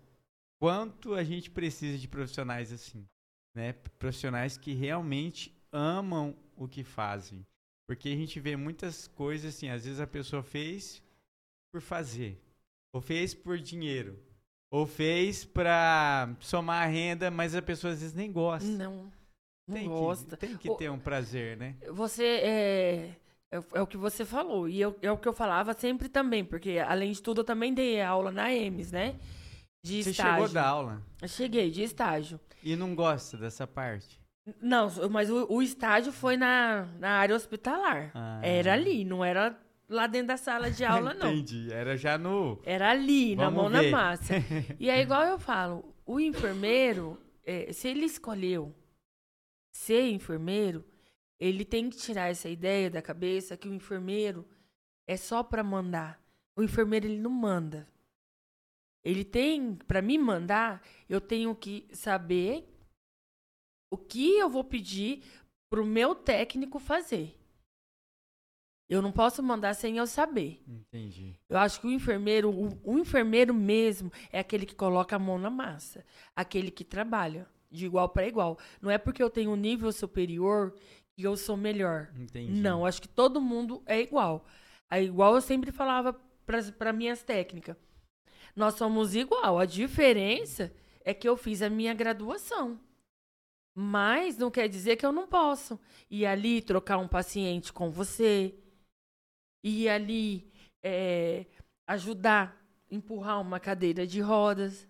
quanto a gente precisa de profissionais assim, né? Profissionais que realmente amam o que fazem. Porque a gente vê muitas coisas assim, às vezes a pessoa fez por fazer, ou fez por dinheiro, ou fez pra somar renda, mas a pessoa às vezes nem gosta. Não tem gosta. Que, tem que ter um prazer, né? Você é, é, é o que você falou. E eu, é o que eu falava sempre também, porque além de tudo eu também dei aula na EMS, né? De Você estágio. chegou da aula Eu cheguei, de estágio. e não gosta dessa parte. Não, mas o, o estágio foi na, na área hospitalar. Ah. Era ali, não era lá dentro da sala de aula, [laughs] não. Entendi. Era já no. Era ali, na Vamos mão ver. na massa. [laughs] E é igual eu falo, o enfermeiro, é, se ele escolheu ser enfermeiro, ele tem que tirar essa ideia da cabeça que o enfermeiro é só para mandar. O enfermeiro ele não manda. Ele tem, para me mandar, eu tenho que saber o que eu vou pedir pro meu técnico fazer. Eu não posso mandar sem eu saber. Entendi. Eu acho que o enfermeiro, o, o enfermeiro mesmo, é aquele que coloca a mão na massa, aquele que trabalha de igual para igual. Não é porque eu tenho um nível superior que eu sou melhor. Entendi. Não, acho que todo mundo é igual. É igual eu sempre falava para minhas técnicas. Nós somos igual. A diferença é que eu fiz a minha graduação. Mas não quer dizer que eu não posso ir ali trocar um paciente com você, ir ali é, ajudar, empurrar uma cadeira de rodas.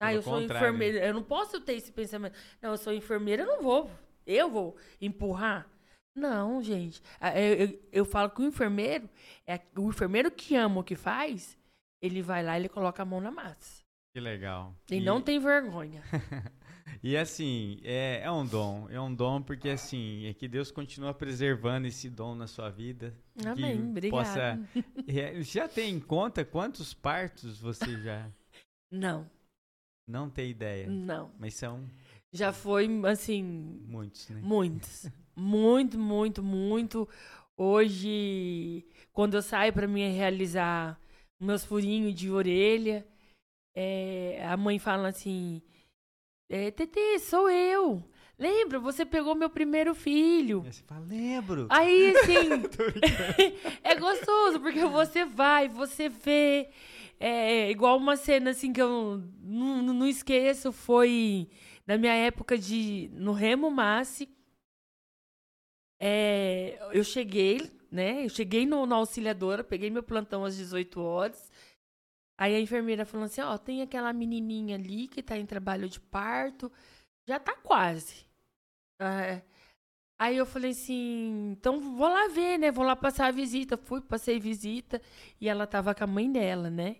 Ah, eu sou contrário. enfermeira. Eu não posso ter esse pensamento. Não, eu sou enfermeira, eu não vou. Eu vou empurrar. Não, gente. Eu, eu, eu falo que o enfermeiro, é o enfermeiro que ama o que faz, ele vai lá e ele coloca a mão na massa. Que legal. E, não tem vergonha. [laughs] E assim, é, é um dom. É um dom porque assim, é que Deus continua preservando esse dom na sua vida. que Amém. Obrigada. Possa, É, já tem em conta quantos partos você já [laughs] Não, não tem ideia? não. Mas são Já foi, assim, muitos, né? Muitos. [laughs] Muito, muito, muito. Hoje, quando eu saio para me realizar meus furinhos de orelha, é, a mãe fala assim: é, Tetê, sou eu. Lembra, você pegou meu primeiro filho. Aí você fala, lembro. Aí, assim, [laughs] [laughs] é gostoso, porque você vai, você vê. É igual uma cena, assim, que eu não, não esqueço, foi na minha época de no Remo Massi. É, eu cheguei, né? Eu cheguei no, na auxiliadora, peguei meu plantão às 18 horas. Aí a enfermeira falou assim: Ó, tem aquela menininha ali que tá em trabalho de parto, já tá quase. É, Aí eu falei assim, então vou lá ver, né? Vou lá passar a visita. Fui, passei visita e ela tava com a mãe dela, né?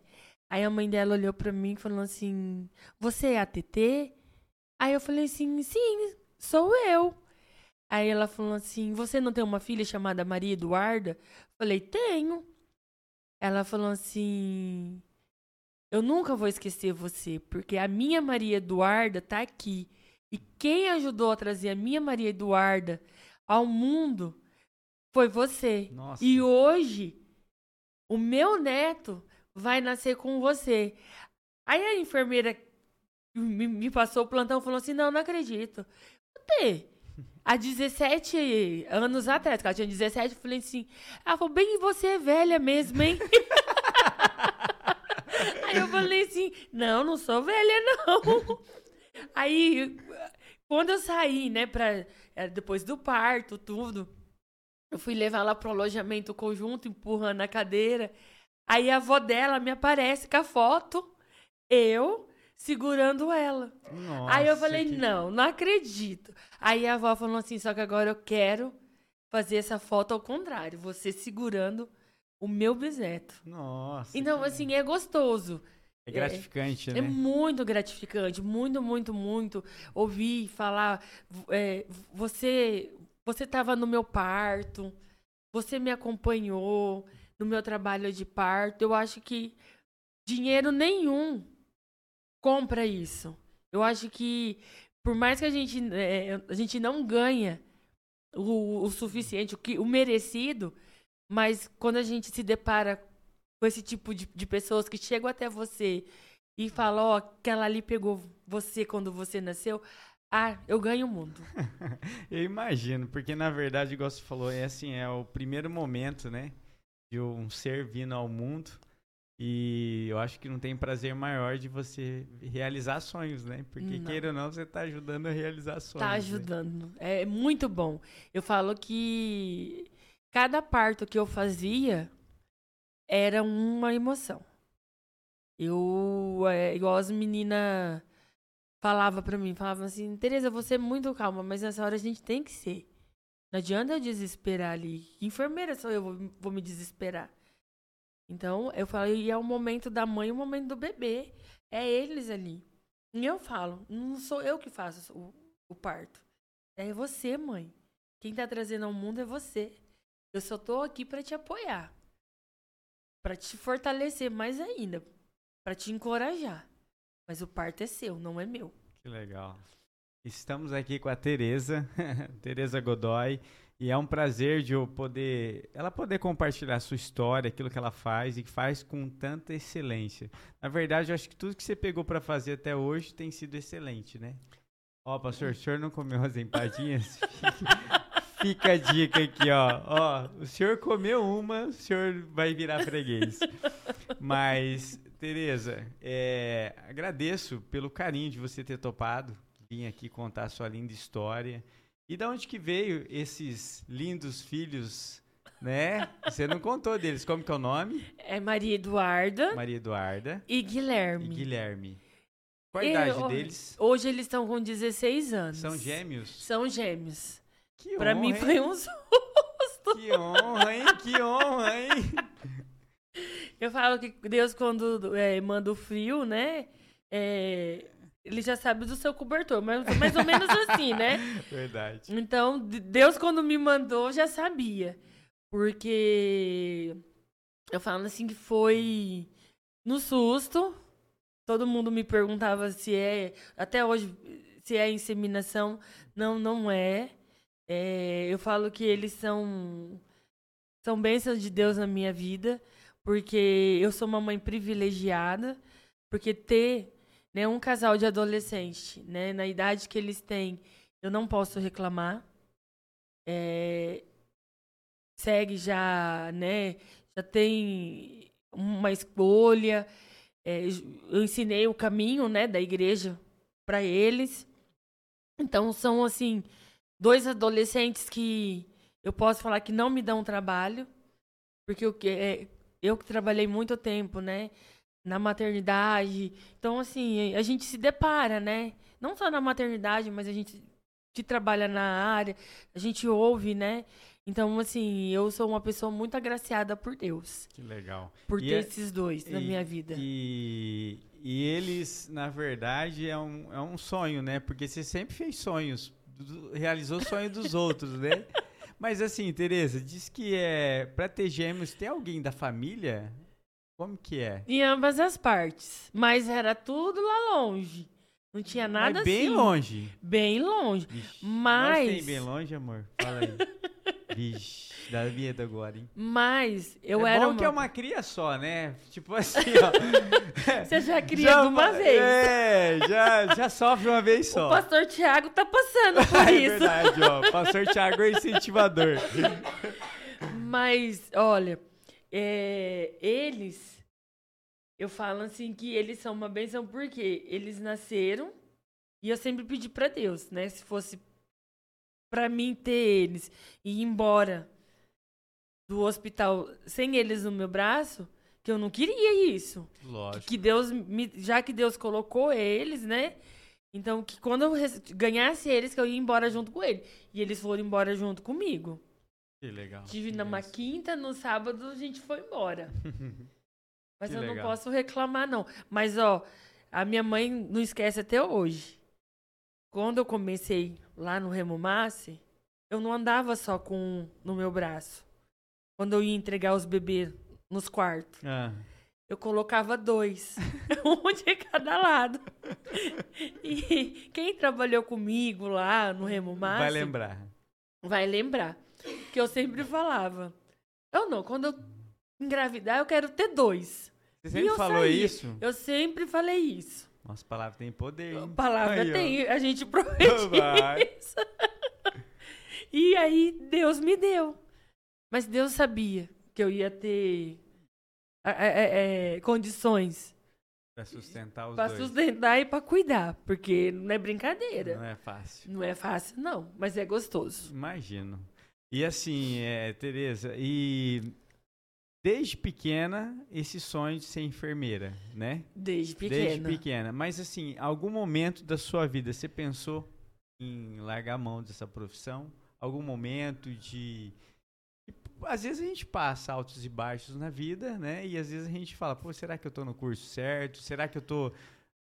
Aí a mãe dela olhou pra mim e falou assim: Você é a TT? Aí eu falei assim: Sim, sou eu. Aí ela falou assim: Você não tem uma filha chamada Maria Eduarda? Falei: Tenho. Ela falou assim: Eu nunca vou esquecer você, porque a minha Maria Eduarda tá aqui. E quem ajudou a trazer a minha Maria Eduarda ao mundo foi você. Nossa. E hoje, o meu neto vai nascer com você. Aí a enfermeira me, me passou o plantão e falou assim: Não, não acredito. Tê, há 17 anos atrás, que ela tinha 17, eu falei assim: Ela falou, bem, você é velha mesmo, hein? [laughs] Aí eu falei assim: Não, não sou velha, não. Aí, quando eu saí, né, pra, é, depois do parto, tudo, eu fui levar ela pro alojamento conjunto, empurrando a cadeira. Aí a avó dela me aparece com a foto, eu segurando ela. Nossa, Aí eu falei, que- não, não acredito. Aí a avó falou assim, só que agora eu quero fazer essa foto ao contrário, você segurando o meu bisneto. Nossa. Então, que- assim, é gostoso. É gratificante, É né? muito gratificante, muito, muito, muito. Ouvir falar, é, você você estava no meu parto, você me acompanhou no meu trabalho de parto. Eu acho que dinheiro nenhum compra isso. Eu acho que por mais que a gente é, a gente não ganha o, o suficiente, o, que, o merecido, mas quando a gente se depara com esse tipo de, de pessoas que chegam até você e falam, ó, aquela ali pegou você quando você nasceu, ah, eu ganho o mundo. [laughs] Eu imagino, porque na verdade, igual você falou, é assim, é o primeiro momento, né? De um ser vindo ao mundo. E eu acho que não tem prazer maior de você realizar sonhos, né? Porque Não. queira ou não, você tá ajudando a realizar sonhos. Tá né? ajudando. É muito bom. Eu falo que cada parto que eu fazia era uma emoção. Eu, é, igual as meninas falavam pra mim, falavam assim, Tereza, você é muito calma, mas nessa hora a gente tem que ser. Não adianta eu desesperar ali. Que enfermeira sou eu, vou, vou me desesperar. Então, eu falo, e é o momento da mãe e o momento do bebê. É eles ali. E eu falo, não sou eu que faço o, o parto. É você, mãe. Quem tá trazendo ao mundo é você. Eu só tô aqui pra te apoiar. Pra te fortalecer mais ainda. Pra te encorajar. Mas o parto é seu, não é meu. Que legal. Estamos aqui com a Tereza, [laughs] Tereza Godoy, e é um prazer de eu poder, ela poder compartilhar a sua história, aquilo que ela faz e que faz com tanta excelência. Na verdade, eu acho que tudo que você pegou para fazer até hoje tem sido excelente, né? Ó, pastor, o senhor não comeu as empadinhas? [laughs] Fica a dica aqui, ó. Ó, o senhor comeu uma, o senhor vai virar freguês. Mas, Tereza, é, agradeço pelo carinho de você ter topado vir aqui contar a sua linda história. E da onde que veio esses lindos filhos, né? Você não contou deles. Como que é o nome? É Maria Eduarda Maria Eduarda e e Guilherme. Guilherme. Qual a Eu- idade deles? Hoje eles estão com 16 anos. São gêmeos? São gêmeos. Que Pra honra, mim hein? foi um susto. Que honra, hein? Que honra, hein? Eu falo que Deus, quando é, manda o frio, né? é, ele já sabe do seu cobertor, mas mais ou menos assim, né? [laughs] Verdade. Então, de- Deus, quando me mandou, já sabia. Porque eu falo assim que foi no susto. Todo mundo me perguntava se é. Até hoje, se é inseminação. Não, não é. É, eu falo que eles são. São bênçãos de Deus na minha vida. Porque eu sou uma mãe privilegiada. Porque ter né, um casal de adolescente, né, na idade que eles têm, eu não posso reclamar. É, segue já, né, já tem uma escolha. É, eu ensinei o caminho, né, da igreja para eles. Então são assim dois adolescentes que eu posso falar que não me dão trabalho, porque eu, que- é, eu que trabalhei muito tempo, né, na maternidade. Então assim a gente se depara, né, não só na maternidade, mas a gente que trabalha na área, a gente ouve, né. Então assim eu sou uma pessoa muito agraciada por Deus Que legal. por E ter é- esses dois na E- minha vida. E, e eles, na verdade, é um, é um sonho, né? Porque você sempre fez sonhos, realizou o sonho dos outros, né? [laughs] Mas assim, Tereza, diz que é para ter gêmeos, tem alguém da família? Como que é? Em ambas as partes. Mas era tudo lá longe. Não tinha nada Mas bem assim. longe. Bem longe. Vixe, Mas- tem bem longe, amor? Fala aí. [laughs] Vixe, dá medo agora, hein? Mas eu é era bom uma... que é uma cria só, né? Tipo assim, ó. [laughs] Você já cria de uma vez. É, já, já sofre uma vez só. O pastor Tiago tá passando por [laughs] é isso. verdade, ó. Pastor Thiago é incentivador. Mas, olha, é, eles, eu falo assim que eles são uma benção porque eles nasceram e eu sempre pedi pra Deus, né? Se fosse pra mim ter eles e ir embora do hospital sem eles no meu braço, que eu não queria isso. Lógico. Que Deus, me, já que Deus colocou eles, né? Então, que quando eu ganhasse eles, que eu ia embora junto com ele. E eles foram embora junto comigo. Que legal. Tive numa Isso. quinta, no sábado a gente foi embora. [laughs] Mas Que eu não legal. posso reclamar, não. Mas, ó, a minha mãe não esquece até hoje. Quando eu comecei lá no Remo Massi, eu não andava só com um no meu braço. Quando eu ia entregar os bebês nos quartos. Ah, Eu colocava dois, [laughs] um de cada lado. E quem trabalhou comigo lá no Remo Massi vai lembrar. vai lembrar que eu sempre falava. Eu não, quando eu engravidar, eu quero ter dois. Você sempre falou isso? Eu sempre falei isso. Nossa, palavra tem poder, hein? palavra Aí, ó. tem, a gente [laughs] promete Vai. isso. E aí Deus me deu. Mas Deus sabia que eu ia ter é, é, é, condições Pra sustentar os pra dois. sustentar e pra cuidar, porque não é brincadeira. Não é fácil. Não é fácil, não, mas é gostoso. Imagino. E assim, é, Tereza, e desde pequena, esse sonho de ser enfermeira, né? Desde Desde pequena. pequena. Mas assim, algum momento da sua vida você pensou em largar a mão dessa profissão? Algum momento de. Às vezes a gente passa altos e baixos na vida, né? E às vezes a gente fala, pô, será que eu tô no curso certo? Será que eu tô.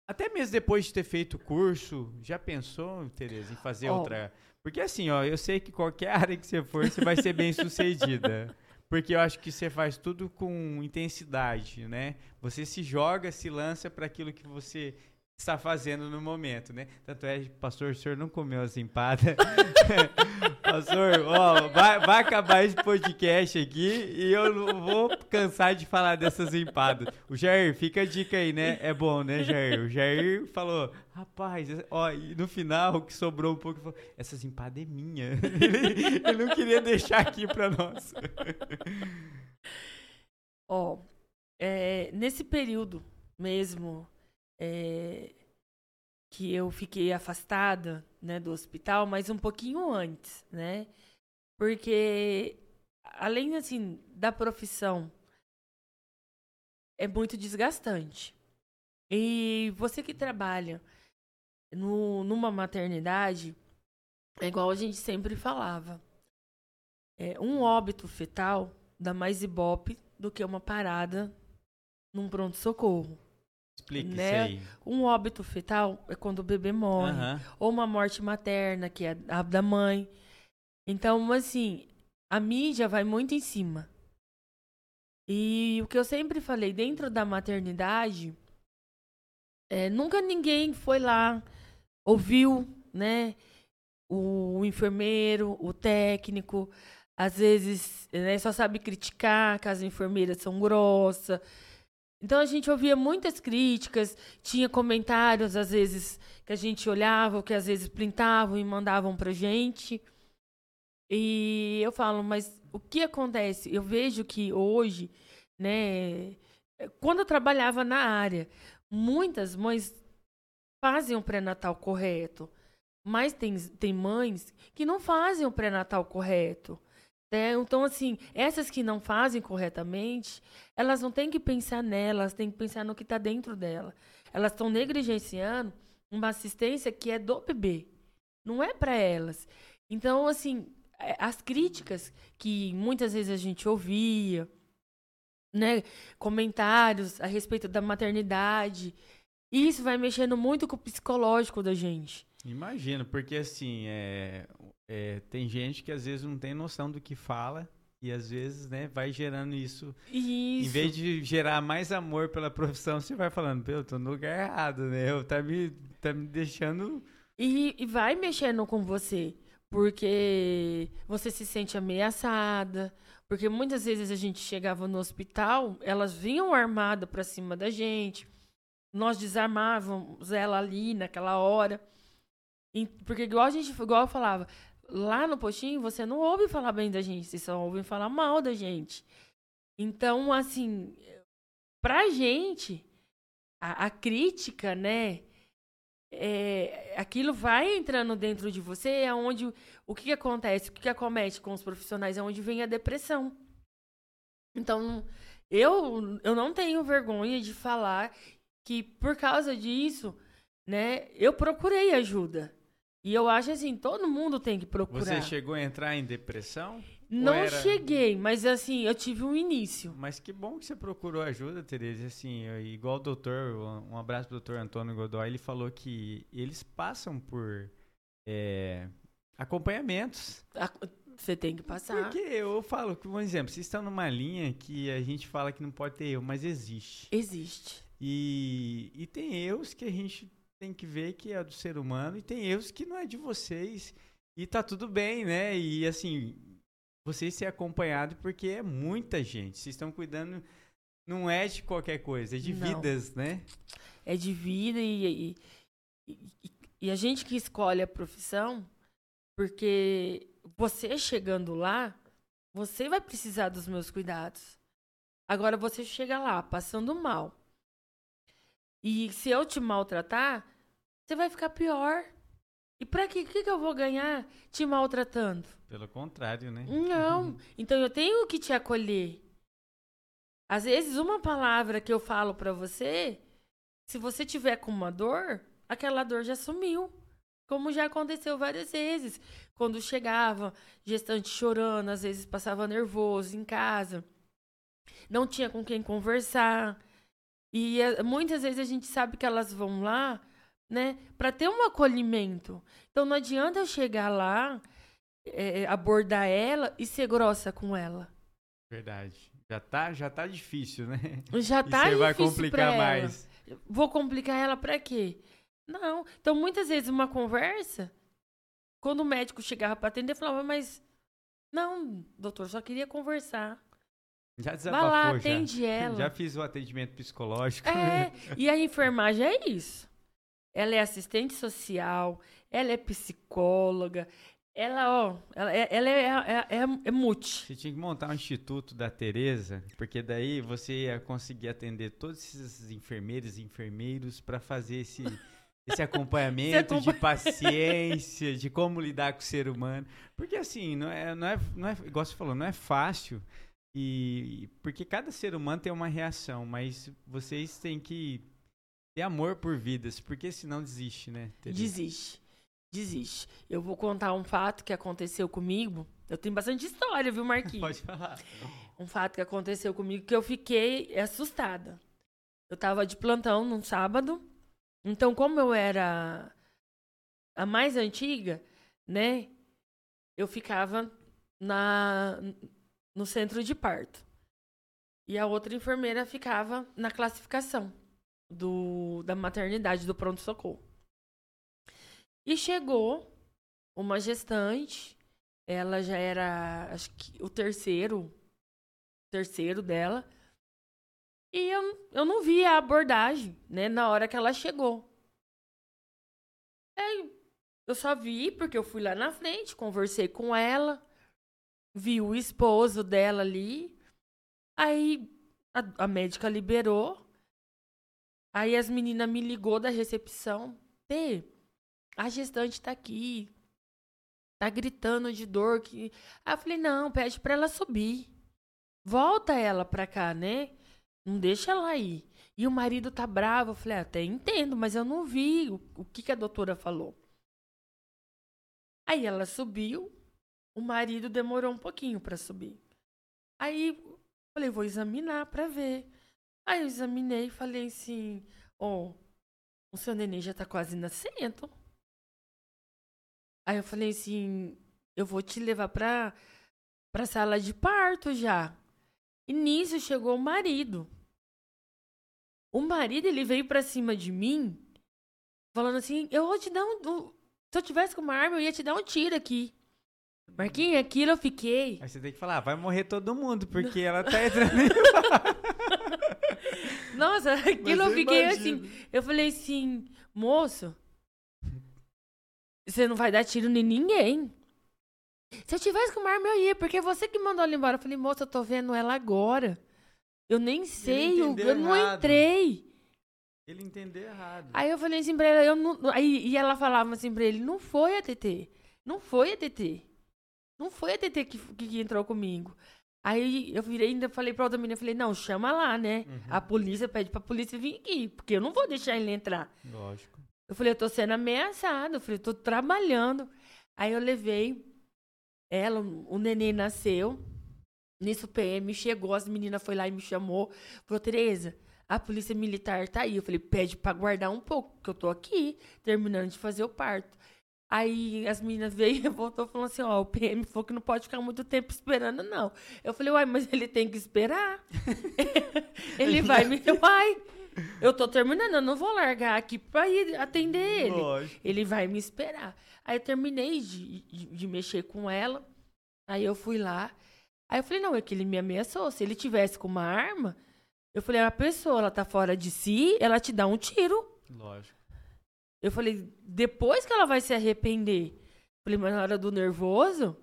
Até mesmo depois de ter feito o curso, já pensou, Tereza, em fazer Ó. outra. Porque assim, ó, eu sei que qualquer [laughs] área que você for, você vai ser bem sucedida. Porque eu acho que você faz tudo com intensidade, né? Você se joga, se lança para aquilo que você está fazendo no momento, né? Tanto é, pastor, o senhor não comeu as empadas. [laughs] pastor, ó, vai, vai acabar esse podcast aqui e eu não vou cansar de falar dessas empadas. O Jair, fica a dica aí, né? É bom, né, Jair? O Jair falou, rapaz, ó, e no final, o que sobrou um pouco, falou, essas empadas é minha. Ele, [laughs] ele não queria deixar aqui para nós. Ó, é, nesse período mesmo é, que eu fiquei afastada né, do hospital, mas um pouquinho antes, né? Porque além assim da profissão é muito desgastante. E você que trabalha no, numa maternidade, é igual a gente sempre falava. É, um óbito fetal dá mais ibope do que uma parada num pronto-socorro. Explica Né? isso aí. Um óbito fetal é quando o bebê morre. Aham. Ou uma morte materna, que é a da mãe. Então, assim, a mídia vai muito em cima. E o que eu sempre falei, dentro da maternidade, é, nunca ninguém foi lá, ouviu, né? O, enfermeiro, o técnico, às vezes né, só sabe criticar que as enfermeiras são grossas. Então a gente ouvia muitas críticas, tinha comentários, às vezes, que a gente olhava, que às vezes printavam e mandavam pra gente. E eu falo, mas o que acontece? Eu vejo que hoje, né, quando eu trabalhava na área, muitas mães fazem o pré-natal correto, mas tem, tem mães que não fazem o pré-natal correto. Né? Então, assim, essas que não fazem corretamente, elas não têm que pensar nelas, têm que pensar no que está dentro dela. Elas estão negligenciando uma assistência que é do bebê, não é para elas. Então, assim, é, as críticas que muitas vezes a gente ouvia, né, comentários a respeito da maternidade, isso vai mexendo muito com o psicológico da gente. Imagino, porque assim, é, é, tem gente que às vezes não tem noção do que fala e às vezes, né, vai gerando isso. Isso. Em vez de gerar mais amor pela profissão, você vai falando, eu tô no lugar errado, né? Eu tá me, tá me deixando. E, e vai mexendo com você. porque você se sente ameaçada, porque muitas vezes a gente chegava no hospital, elas vinham armadas para cima da gente, nós desarmávamos ela ali naquela hora. Porque igual a gente, igual eu falava, lá no postinho você não ouve falar bem da gente, você só ouve falar mal da gente. Então, assim, pra gente, a, a crítica, né? É, aquilo vai entrando dentro de você, é onde o que, que acontece, o que, que acomete com os profissionais, é onde vem a depressão. Então, eu, eu não tenho vergonha de falar que por causa disso, né, eu procurei ajuda. E eu acho assim, todo mundo tem que procurar. Você chegou a entrar em depressão? Não era... cheguei, mas assim, eu tive um início. Mas que bom que você procurou ajuda, Tereza. Assim, igual o doutor, um abraço pro doutor Antônio Godoy, ele falou que eles passam por é, acompanhamentos. Você tem que passar. Porque eu falo, por exemplo, vocês estão numa linha que a gente fala que não pode ter erro, mas existe. Existe. E, e tem erros que a gente tem que ver que é do ser humano e tem erros que não é de vocês. E tá tudo bem, né? E assim, vocês ser acompanhado porque é muita gente. Vocês estão cuidando, não é de qualquer coisa, é de não. vidas, né? É de vida e, e, e, e a gente que escolhe a profissão, porque você chegando lá, você vai precisar dos meus cuidados. Agora você chega lá passando mal. E se eu te maltratar, você vai ficar pior. E pra quê? O que, que eu vou ganhar te maltratando? Pelo contrário, né? Não. [laughs] Então eu tenho que te acolher. Às vezes, uma palavra que eu falo para você, se você tiver com uma dor, aquela dor já sumiu. Como já aconteceu várias vezes. Quando chegava, gestante chorando, às vezes passava nervoso em casa. Não tinha com quem conversar. E eh, muitas vezes a gente sabe que elas vão lá né? Para ter um acolhimento. Então não adianta eu chegar lá, é, abordar ela e ser grossa com ela. Verdade. Já tá, já tá difícil, né? Já [laughs] tá e você vai complicar mais. Vou complicar ela para quê? Não. Então muitas vezes uma conversa, quando o médico chegava para atender, falava, mas não, doutor, só queria conversar. Já desabafou, Vai lá, atende [laughs] já. ela. Já fiz o atendimento psicológico. É, e a enfermagem é isso ela é assistente social, ela é psicóloga, ela, ó, ela, é, ela é, é, é, é multi. Você tinha que montar um instituto da Tereza, porque daí você ia conseguir atender todos esses enfermeiros e enfermeiros para fazer esse, [laughs] esse acompanhamento de paciência, de como lidar com o ser humano. Porque assim, não é, não é, não é igual você falou, não é fácil. E porque cada ser humano tem uma reação, mas vocês têm que ter amor por vidas, porque senão desiste, né? Tereza? Desiste. Desiste. Eu vou contar um fato que aconteceu comigo. Eu tenho bastante história, viu, Marquinhos? [laughs] Pode falar. Um fato que aconteceu comigo que eu fiquei assustada. Eu tava de plantão num sábado. Então, como eu era a mais antiga, né? Eu ficava na no centro de parto. E a outra enfermeira ficava na classificação do, da maternidade, do pronto-socorro. E chegou uma gestante, ela já era, acho que o terceiro, terceiro dela. E eu, eu não vi a abordagem, né, na hora que ela chegou. Aí, eu só vi porque eu fui lá na frente, conversei com ela, vi o esposo dela ali. Aí a, a médica liberou Aí as meninas me ligou da recepção. Tê, a gestante tá aqui. Tá gritando de dor. Que... Aí eu falei, não, pede pra ela subir. Volta ela pra cá, né? Não deixa ela aí. E o marido tá bravo. Eu falei, ah, até entendo, mas eu não vi o, o que, que a doutora falou. Aí ela subiu. O marido demorou um pouquinho para subir. Aí falei, vou examinar para ver. Aí eu examinei e falei assim: Ó, oh, o seu neném já tá quase nascendo. Aí eu falei assim: Eu vou te levar pra, pra sala de parto já. E nisso chegou o marido. O marido, ele veio pra cima de mim, falando assim: Eu vou te dar um. Se eu tivesse com uma arma, eu ia te dar um tiro aqui. Marquinhos, aquilo eu fiquei. Aí você tem que falar, ah, vai morrer todo mundo, porque [laughs] ela tá entrando em... [laughs] [laughs] Nossa, [laughs] aquilo eu eu fiquei imagino. assim. Eu falei assim, moço, você não vai dar tiro em ninguém. Se eu tivesse com uma arma, eu ia, porque é você que mandou ela embora. Eu falei, moça, eu tô vendo ela agora. Eu nem sei, eu, eu não entrei. Ele entendeu errado. Aí eu falei assim pra ela, eu não. Aí, e ela falava assim pra ele, não foi a TT. Não foi a TT. Não foi a TT que, que, que entrou comigo. Aí eu virei ainda falei pra outra menina, falei, não, chama lá, né? Uhum. A polícia pede pra polícia vir aqui, porque eu não vou deixar ele entrar. Lógico. Eu falei, eu tô sendo ameaçada. Eu falei, eu tô trabalhando. Aí eu levei ela, o neném nasceu. Nisso o PM chegou, as meninas foi lá e me chamou. Falou, Tereza, a polícia militar tá aí. Eu falei, pede pra guardar um pouco, porque eu tô aqui, terminando de fazer o parto. Aí as meninas veio e [laughs] voltou falando assim, ó, o PM falou que não pode ficar muito tempo esperando, não. Eu falei, uai, mas ele tem que esperar. [laughs] ele vai me... [laughs] Uai, eu tô terminando, eu não vou largar aqui pra ir atender ele. Lógico. Ele vai me esperar. Aí eu terminei de, de, de mexer com ela. Aí eu fui lá. Aí eu falei, não, é que ele me ameaçou. Se ele tivesse com uma arma, eu falei, a pessoa, ela tá fora de si, ela te dá um tiro. Lógico. Eu falei, depois que ela vai se arrepender. Falei, mas na hora do nervoso,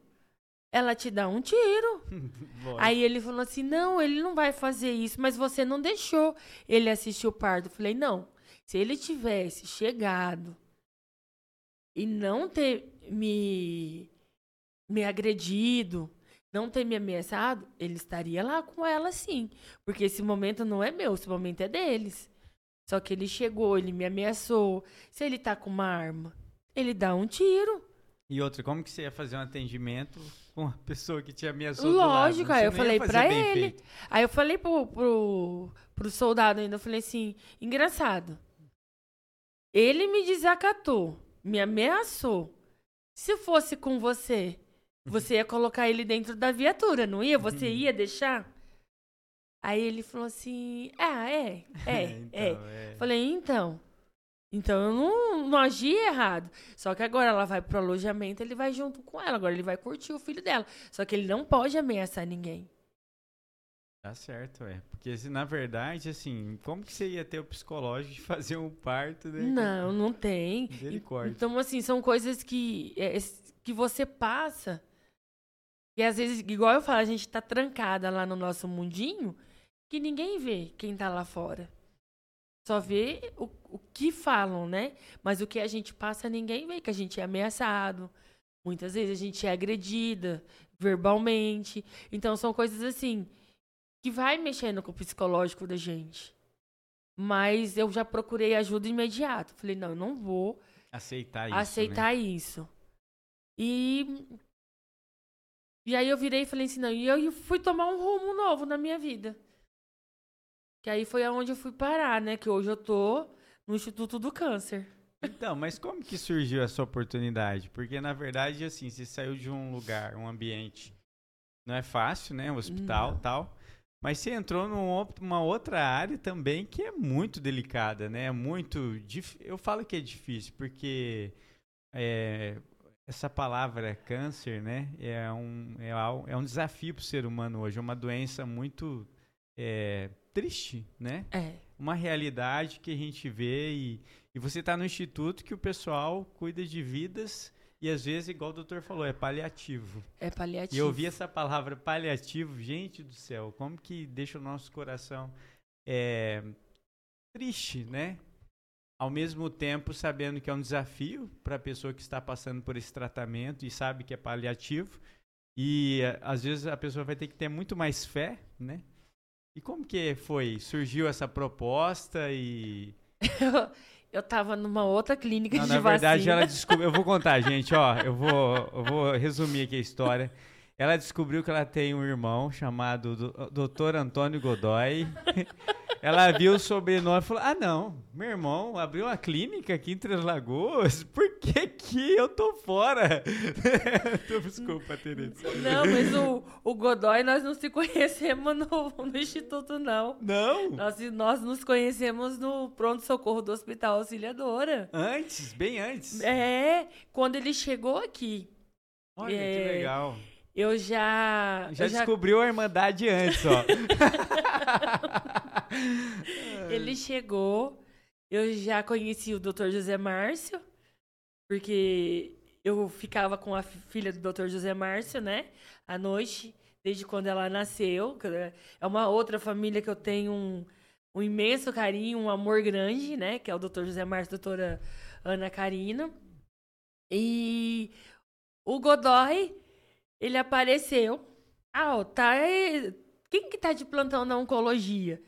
ela te dá um tiro. [laughs] Aí ele falou assim: não, ele não vai fazer isso, mas você não deixou ele assistir o parto. Eu falei: não, se ele tivesse chegado e não ter me, me agredido, não ter me ameaçado, ele estaria lá com ela sim. Porque esse momento não é meu, esse momento é deles. Só que ele chegou, ele me ameaçou. Se ele tá com uma arma, ele dá um tiro. E outra, como que você ia fazer um atendimento com uma pessoa que te ameaçou? Lógico, aí eu falei pra ele. feito. Aí eu falei pro, pro, pro soldado ainda, eu falei assim, engraçado. Ele me desacatou, me ameaçou. Se fosse com você, você ia colocar ele dentro da viatura, não ia? Você ia deixar? Aí ele falou assim, ah, é, [laughs] é, é. então, é. Falei, então. Então eu não, não agi errado. Só que agora ela vai pro alojamento, ele vai junto com ela. Agora ele vai curtir o filho dela. Só que ele não pode ameaçar ninguém. Tá certo, é. Porque na verdade, assim, como que você ia ter o psicológico de fazer um parto, né? Não, não tem. Misericórdia. Então, assim, são coisas que, é, que você passa. E às vezes, igual eu falo, a gente tá trancada lá no nosso mundinho que ninguém vê quem tá lá fora. Só vê o, o que falam, né? Mas o que a gente passa, ninguém vê, que a gente é ameaçado. Muitas vezes a gente é agredida verbalmente. Então são coisas assim que vai mexendo com o psicológico da gente. Mas eu já procurei ajuda imediato. Falei, não, eu não vou Aceitar isso. né? aceitar isso. E e aí eu virei e falei assim, não, e eu fui tomar um rumo novo na minha vida. Que aí foi aonde eu fui parar, né? Que hoje eu tô no Instituto do Câncer. Então, mas como que surgiu essa oportunidade? Porque, na verdade, assim, você saiu de um lugar, um ambiente. Não é fácil, né? Um hospital Não. tal. Mas você entrou numa outra área também que é muito delicada, né? É muito. dif- Eu falo que é difícil, porque é, essa palavra câncer, né? É um, é, é um desafio para o ser humano hoje. É uma doença muito é, triste, né? É. uma realidade que a gente vê e, e você está no instituto que o pessoal cuida de vidas e às vezes, igual o doutor falou, é paliativo. É paliativo. E eu ouvi essa palavra paliativo, gente do céu, como que deixa o nosso coração é, triste, né? Ao mesmo tempo, sabendo que é um desafio para a pessoa que está passando por esse tratamento e sabe que é paliativo. E às vezes a pessoa vai ter que ter muito mais fé, né? E como que foi? Surgiu essa proposta e. [laughs] eu tava numa outra clinica Não, de na verdade, vacina. ela [laughs] descobriu. Eu vou contar, gente, ó. Eu vou, eu vou resumir aqui a história. Ela descobriu que ela tem um irmão chamado Do- Dr. Antônio Godoy. Ela viu o sobrenome e falou: Ah, não, meu irmão abriu uma clínica aqui em Três Lagoas. Por que que eu tô fora? [laughs] Desculpa, Tereza. Não, mas o, o Godoy, nós não se conhecemos no, no Instituto, não. Não? Nós, nós nos conhecemos no pronto-socorro do Hospital Auxiliadora. Antes, bem antes. É, quando ele chegou aqui. Olha, É, que legal. Eu já. Já, eu já descobriu a Irmandade antes, ó. [laughs] Ele chegou, eu já conheci o Dr. José Márcio, porque eu ficava com a fi- filha do Dr. José Márcio, né? À noite, desde quando ela nasceu. É uma outra família que eu tenho um, um imenso carinho, um amor grande, né? Que é o Dr. José Márcio e a doutora Ana Carina. E o Godoy, ele apareceu. Ah, ó, tá. aí, Quem que tá de plantão na oncologia?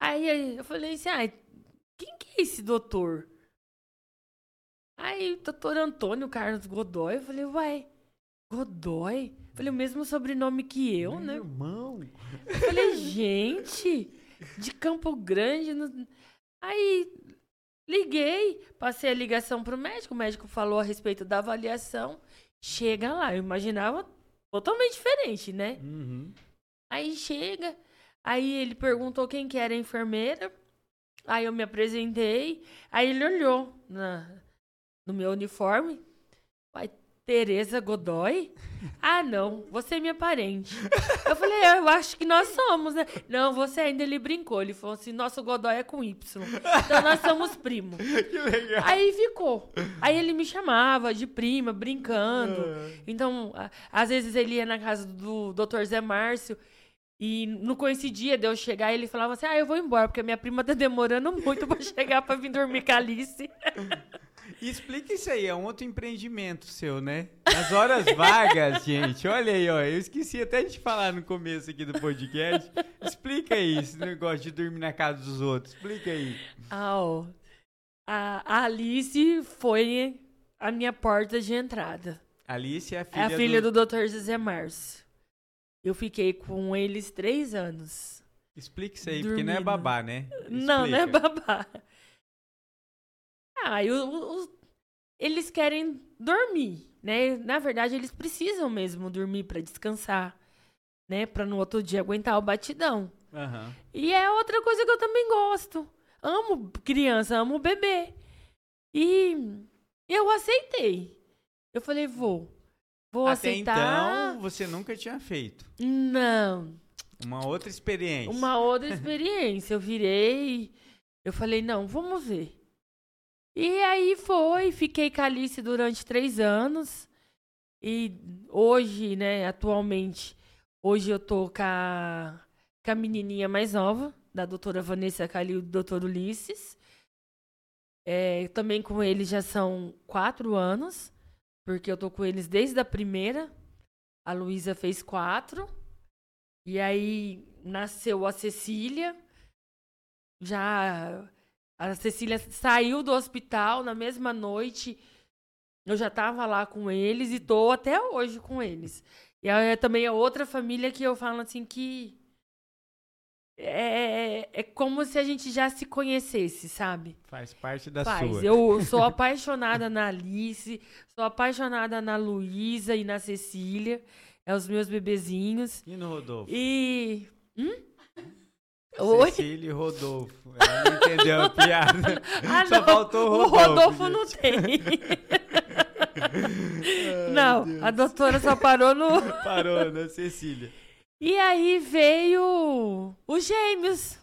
Aí eu falei assim, ah, quem que é esse doutor? Aí, doutor Antônio Carlos Godoy, eu falei, uai, Godoy? Falei, o mesmo sobrenome que eu, né? Irmão. Eu falei, gente, de Campo Grande. no- Aí liguei, passei a ligação pro médico, o médico falou a respeito da avaliação. Chega lá, eu imaginava totalmente diferente, né? Uhum. Aí chega, aí ele perguntou quem que era a enfermeira. Aí eu me apresentei, aí ele olhou na, no meu uniforme. Tereza Godoy? Ah, não, você é minha parente. Eu falei, "É, eu acho que nós somos, né? Não, você ainda, ele brincou. Ele falou assim, nosso Godoy é com Y. Então nós somos primos. [laughs] Que legal. Aí ficou. Aí ele me chamava de prima, brincando. Ah. Então, a- às vezes ele ia na casa do Dr. Zé Márcio e não coincidia de eu chegar e ele falava assim: Ah, eu vou embora, porque minha prima tá demorando muito pra chegar pra vir dormir com a Alice. [laughs] E explica isso aí, é um outro empreendimento seu, né? Nas horas vagas, [laughs] gente, olha aí, ó. Eu esqueci até de falar no começo aqui do podcast. Explica aí esse negócio de dormir na casa dos outros. Explica aí. Ah, ó. A, Alice foi a minha porta de entrada. Alice é a É filha, a filha do... do, Dr. Zé Márcio. Eu fiquei com eles três anos. Explica isso aí, porque não é Dormindo. babá, né? Não, não é Explica. babá. Ah, e eles querem dormir, né? Na verdade, eles precisam mesmo dormir pra descansar, né? Pra no outro dia aguentar o batidão. Aham. E é outra coisa que eu também gosto. Amo criança, amo bebê. E eu aceitei. Eu falei, vou. Vou Até aceitar. então, você nunca tinha feito. Não. Uma outra experiência. Uma outra experiência. Eu virei, eu falei, não, vamos ver. E aí foi, fiquei com a Alice durante três anos. E hoje, né, atualmente, hoje eu tô com a, com a menininha mais nova, da doutora Vanessa Calil e do doutor Ulisses. É, também com eles já são quatro anos, porque eu tô com eles desde a primeira. A Luísa fez quatro. E aí nasceu a Cecília. Já a Cecília saiu do hospital na mesma noite. Eu já tava lá com eles e tô até hoje com eles. E é também é outra família que eu falo assim que é, é como se a gente já se conhecesse, sabe? Faz parte da Faz. sua. Eu [laughs] sou apaixonada na Alice, sou apaixonada na Luísa e na Cecília. É os meus bebezinhos. E no Rodolfo? E. Hum? Oi? Cecília e Rodolfo. Ela não entendeu a piada. [laughs] Ah, Só não. faltou o o Rodolfo. Rodolfo não tem. [laughs] não, a doutora só parou no. [laughs] Parou na Cecília. E aí veio os gêmeos.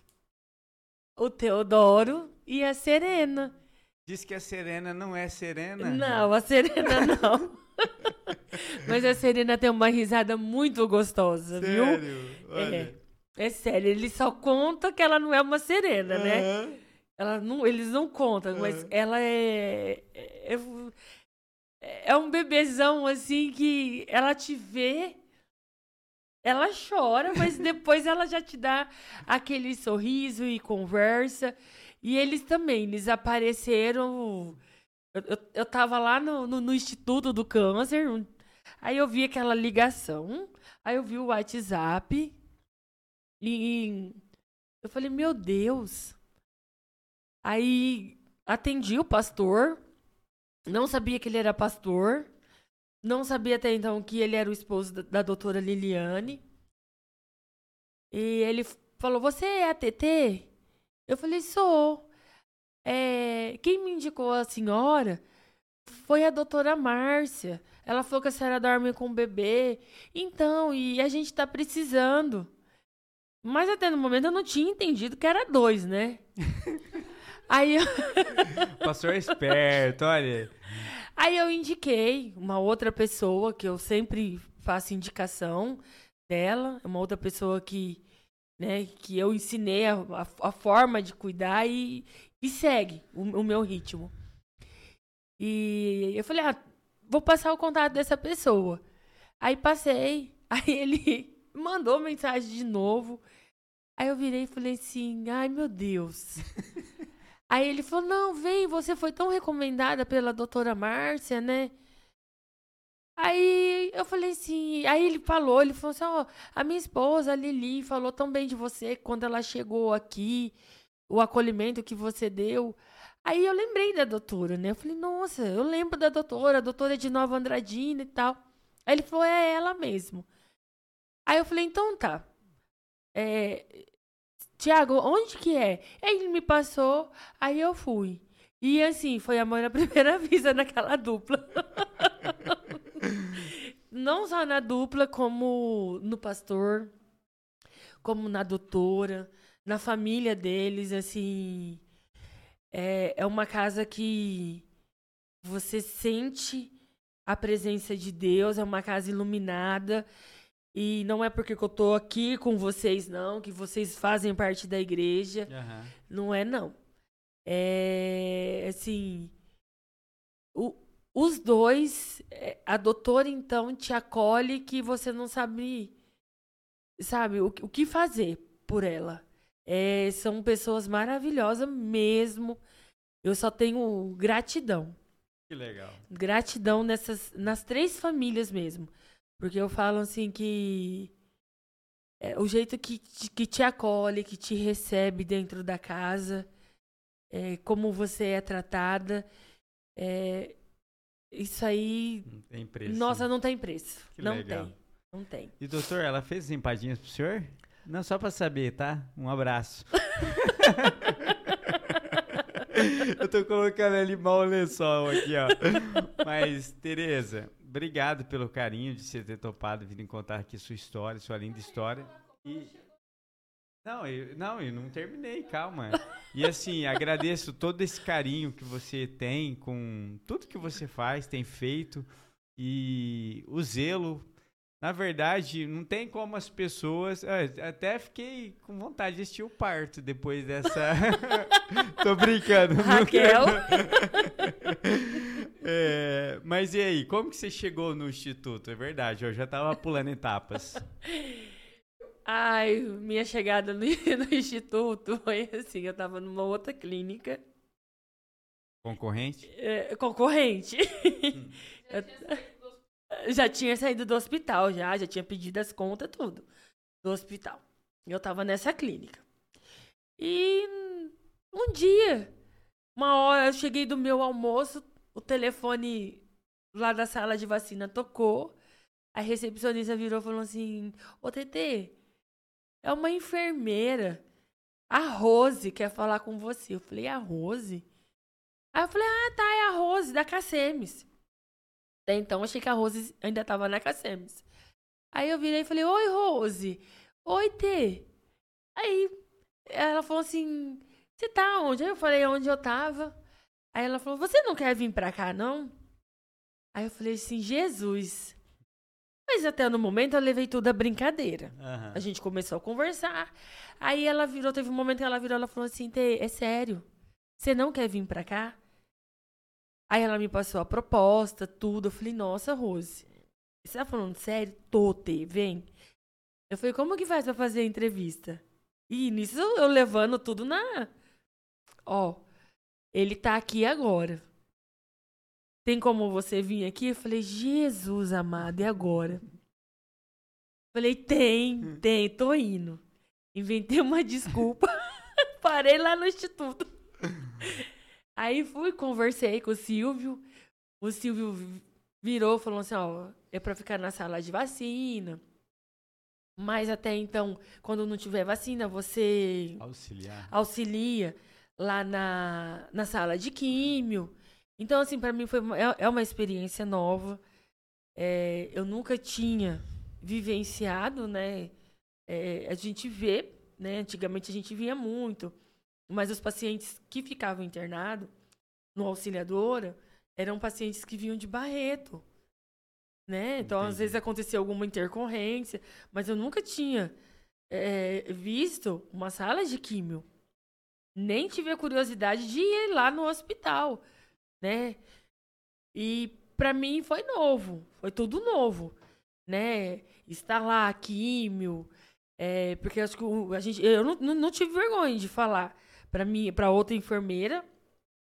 O Teodoro e a Serena. Diz que a Serena não é Serena? Não, a Serena não. Mas a Serena tem uma risada muito gostosa, viu? Sério? Olha. É sério, ele só conta que ela não é uma serena, né? Aham. Ela não, eles não contam, mas ela é, é. É um bebezão assim que ela te vê, ela chora, mas [laughs] depois ela já te dá aquele sorriso e conversa. E eles também, eles apareceram. Eu, eu, eu tava lá no, no, no Instituto do Câncer, aí eu vi aquela ligação, aí eu vi o WhatsApp. E eu falei, meu Deus. Aí atendi o pastor. Não sabia que ele era pastor. Não sabia até então que ele era o esposo da, da doutora Liliane. E ele falou: Você é a TT? Eu falei: Sou. É, quem me indicou a senhora foi a doutora Márcia. Ela falou que a senhora dorme com o bebê. Então, e a gente tá precisando. Mas até no momento eu não tinha entendido que era dois, né? [laughs] Aí eu... Pastor é esperto, olha. Aí eu indiquei uma outra pessoa que eu sempre faço indicação dela, uma outra pessoa que, né, que eu ensinei a, a, a forma de cuidar e, e segue o, o, meu ritmo. E eu falei, ah, vou passar o contato dessa pessoa. Aí passei, [laughs] aí ele mandou mensagem de novo. Aí eu virei e falei assim, ai meu Deus. [laughs] aí ele falou, não, vem, você foi tão recomendada pela doutora Márcia, né? Aí eu falei assim, aí ele falou, ele falou assim, ó, oh, a minha esposa, a Lili, falou tão bem de você quando ela chegou aqui, o acolhimento que você deu. Aí eu lembrei da doutora, né? Eu falei, nossa, eu lembro da doutora, a doutora de Nova Andradina e tal. Aí ele falou, é ela mesmo. Aí eu falei, então tá. É, Tiago, onde que é? Ele me passou, aí eu fui. E assim, foi amor à [laughs] primeira vista naquela dupla. [laughs] Não só na dupla, como no pastor, como na doutora, na família deles, assim. É, é uma casa que você sente a presença de Deus, é uma casa iluminada. E não é porque eu tô aqui com vocês, não, que vocês fazem parte da igreja. Uhum. Não é, não. É, assim, o, os dois, é, a doutora então te acolhe que você não sabe, sabe, o, o que fazer por ela. É, são pessoas maravilhosas mesmo. Eu só tenho gratidão. Que legal. Gratidão nessas, nas três famílias mesmo. Porque eu falo assim que é, o jeito que, que te acolhe, que te recebe dentro da casa, é, como você é tratada, é, isso aí. Não tem preço. Nossa, não tem preço. Que não legal. tem. Não tem. E doutor, ela fez empadinhas pro senhor? Não, só pra saber, tá? Um abraço. [laughs] [laughs] Eu tô colocando ali mal lençol aqui, ó. Mas, Tereza, obrigado pelo carinho de você ter topado vir contar aqui sua história, sua linda história. E... Não, eu não, eu não terminei, calma. E assim, [laughs] agradeço todo esse carinho que você tem com tudo que você faz, tem feito e o zelo na verdade, não tem como as pessoas. É, até fiquei com vontade de assistir o parto depois dessa. [laughs] Tô brincando. Raquel. [laughs] é, mas e aí, como que você chegou no instituto? É verdade, eu já tava pulando etapas. Ai, minha chegada no, [laughs] no instituto foi assim: eu tava numa outra clínica. Concorrente? É, concorrente. Hum. eu, já tinha saído do hospital, já, já tinha pedido as contas, tudo. Do hospital. Eu tava nessa clínica. E um dia, uma hora, eu cheguei do meu almoço, o telefone lá da sala de vacina tocou. A recepcionista virou e falou assim: Ô TT, é uma enfermeira. A Rose quer falar com você. Eu falei: A Rose? Aí eu falei: Ah, tá, é a Rose da Cacemes. Até então, achei que a Rose ainda estava na Cassemes. Aí eu virei e falei, oi, Rose. Oi, T. Aí ela falou assim, você tá onde? Aí eu falei, onde eu tava. Aí ela falou, você não quer vir pra cá, não? Aí eu falei assim, Jesus. Mas até no momento eu levei tudo a brincadeira. Uhum. A gente começou a conversar. Aí ela virou, teve um momento que ela virou, ela falou assim, T, é sério? Você não quer vir pra cá? Aí ela me passou a proposta, tudo. Eu falei, nossa, Rose, você tá falando sério? Tô, T, vem. Eu falei, como que faz pra fazer a entrevista? E nisso eu levando tudo na. Ó, ele tá aqui agora. Tem como você vir aqui? Eu falei, Jesus amado, e agora? Eu falei, tem, tem, tô indo. Inventei uma desculpa. [laughs] Parei lá no instituto. [laughs] Aí fui, conversei com o Silvio. O Silvio virou, falou assim, ó, é para ficar na sala de vacina. Mas até então, quando não tiver vacina, você Auxiliar. auxilia lá na, na sala de químio. Então, assim, para mim foi é, é uma experiência nova. É, eu nunca tinha vivenciado, né? É, a gente vê, né? Antigamente a gente via muito, mas os pacientes que ficavam internados no auxiliadora eram pacientes que vinham de Barreto, né? Então às Entendi. vezes acontecia alguma intercorrência, mas eu nunca tinha é, visto uma sala de químio. Nem tive a curiosidade de ir lá no hospital, né? E para mim foi novo, foi tudo novo, né? Estar lá, químio, é, porque acho que a gente, eu não, não, não tive vergonha de falar para mim, para outra enfermeira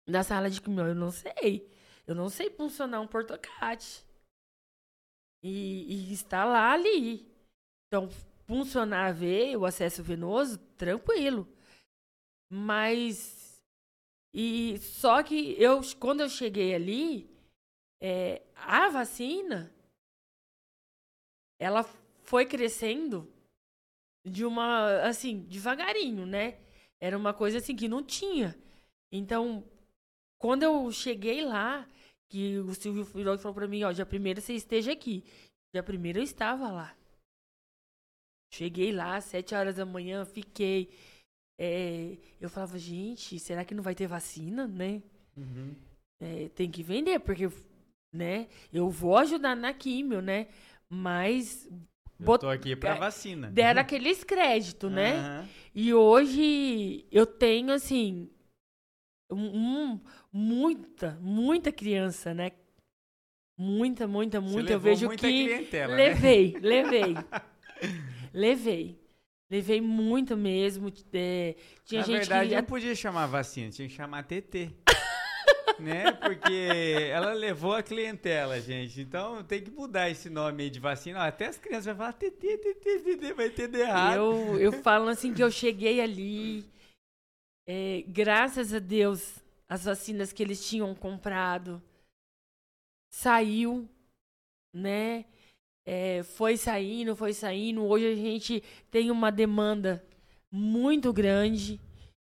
da sala de químio, eu não sei, eu não sei funcionar um portocate. E, e está lá ali, então funcionar a veia, o acesso venoso, tranquilo, mas e só que eu quando eu cheguei ali é, a vacina ela foi crescendo de uma assim devagarinho né era uma coisa assim que não tinha. Então quando eu cheguei lá que o Silvio Filho falou para mim ó dia primeiro você esteja aqui. Dia primeiro eu estava lá. Cheguei lá sete horas da manhã fiquei. É, eu falava gente será que não vai ter vacina né? Uhum. é, tem que vender, porque, né, eu vou ajudar na químio, né, mas Eu Bot- tô aqui pra é, vacina. deram aqueles créditos, né, Aham. e hoje eu tenho, assim, um, muita, muita criança, né, muita, muita, muita, eu vejo muita que clientela, né? levei, [laughs] levei, levei, levei muito mesmo, é, tinha Na gente verdade, que... não podia chamar vacina, tinha que chamar TT. Né? Porque ela levou a clientela, gente. Então tem que mudar esse nome aí de vacina. Até as crianças vão falar TT, TT, TT, vai entender errado. Eu, eu falo assim que eu cheguei ali, é, graças a Deus, as vacinas que eles tinham comprado saiu, né? É, foi saindo, foi saindo. Hoje a gente tem uma demanda muito grande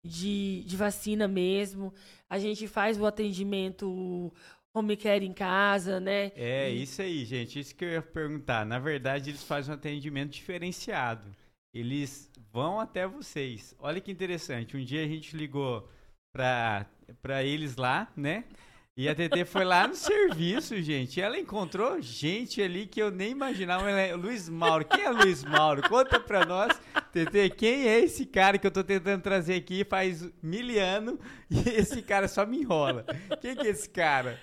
de, de vacina mesmo. A gente faz o atendimento home care em casa, né? É, isso aí, gente. Isso que eu ia perguntar. Na verdade, eles fazem um atendimento diferenciado. Eles vão até vocês. Olha que interessante. Um dia a gente ligou pra, pra eles lá, né? E a TT foi lá no serviço, gente. E ela encontrou gente ali que eu nem imaginava. Ela é Luiz Mauro. Quem é Luiz Mauro? Conta pra nós, TT, quem é esse cara que eu tô tentando trazer aqui faz mil anos e esse cara só me enrola? Quem que é esse cara?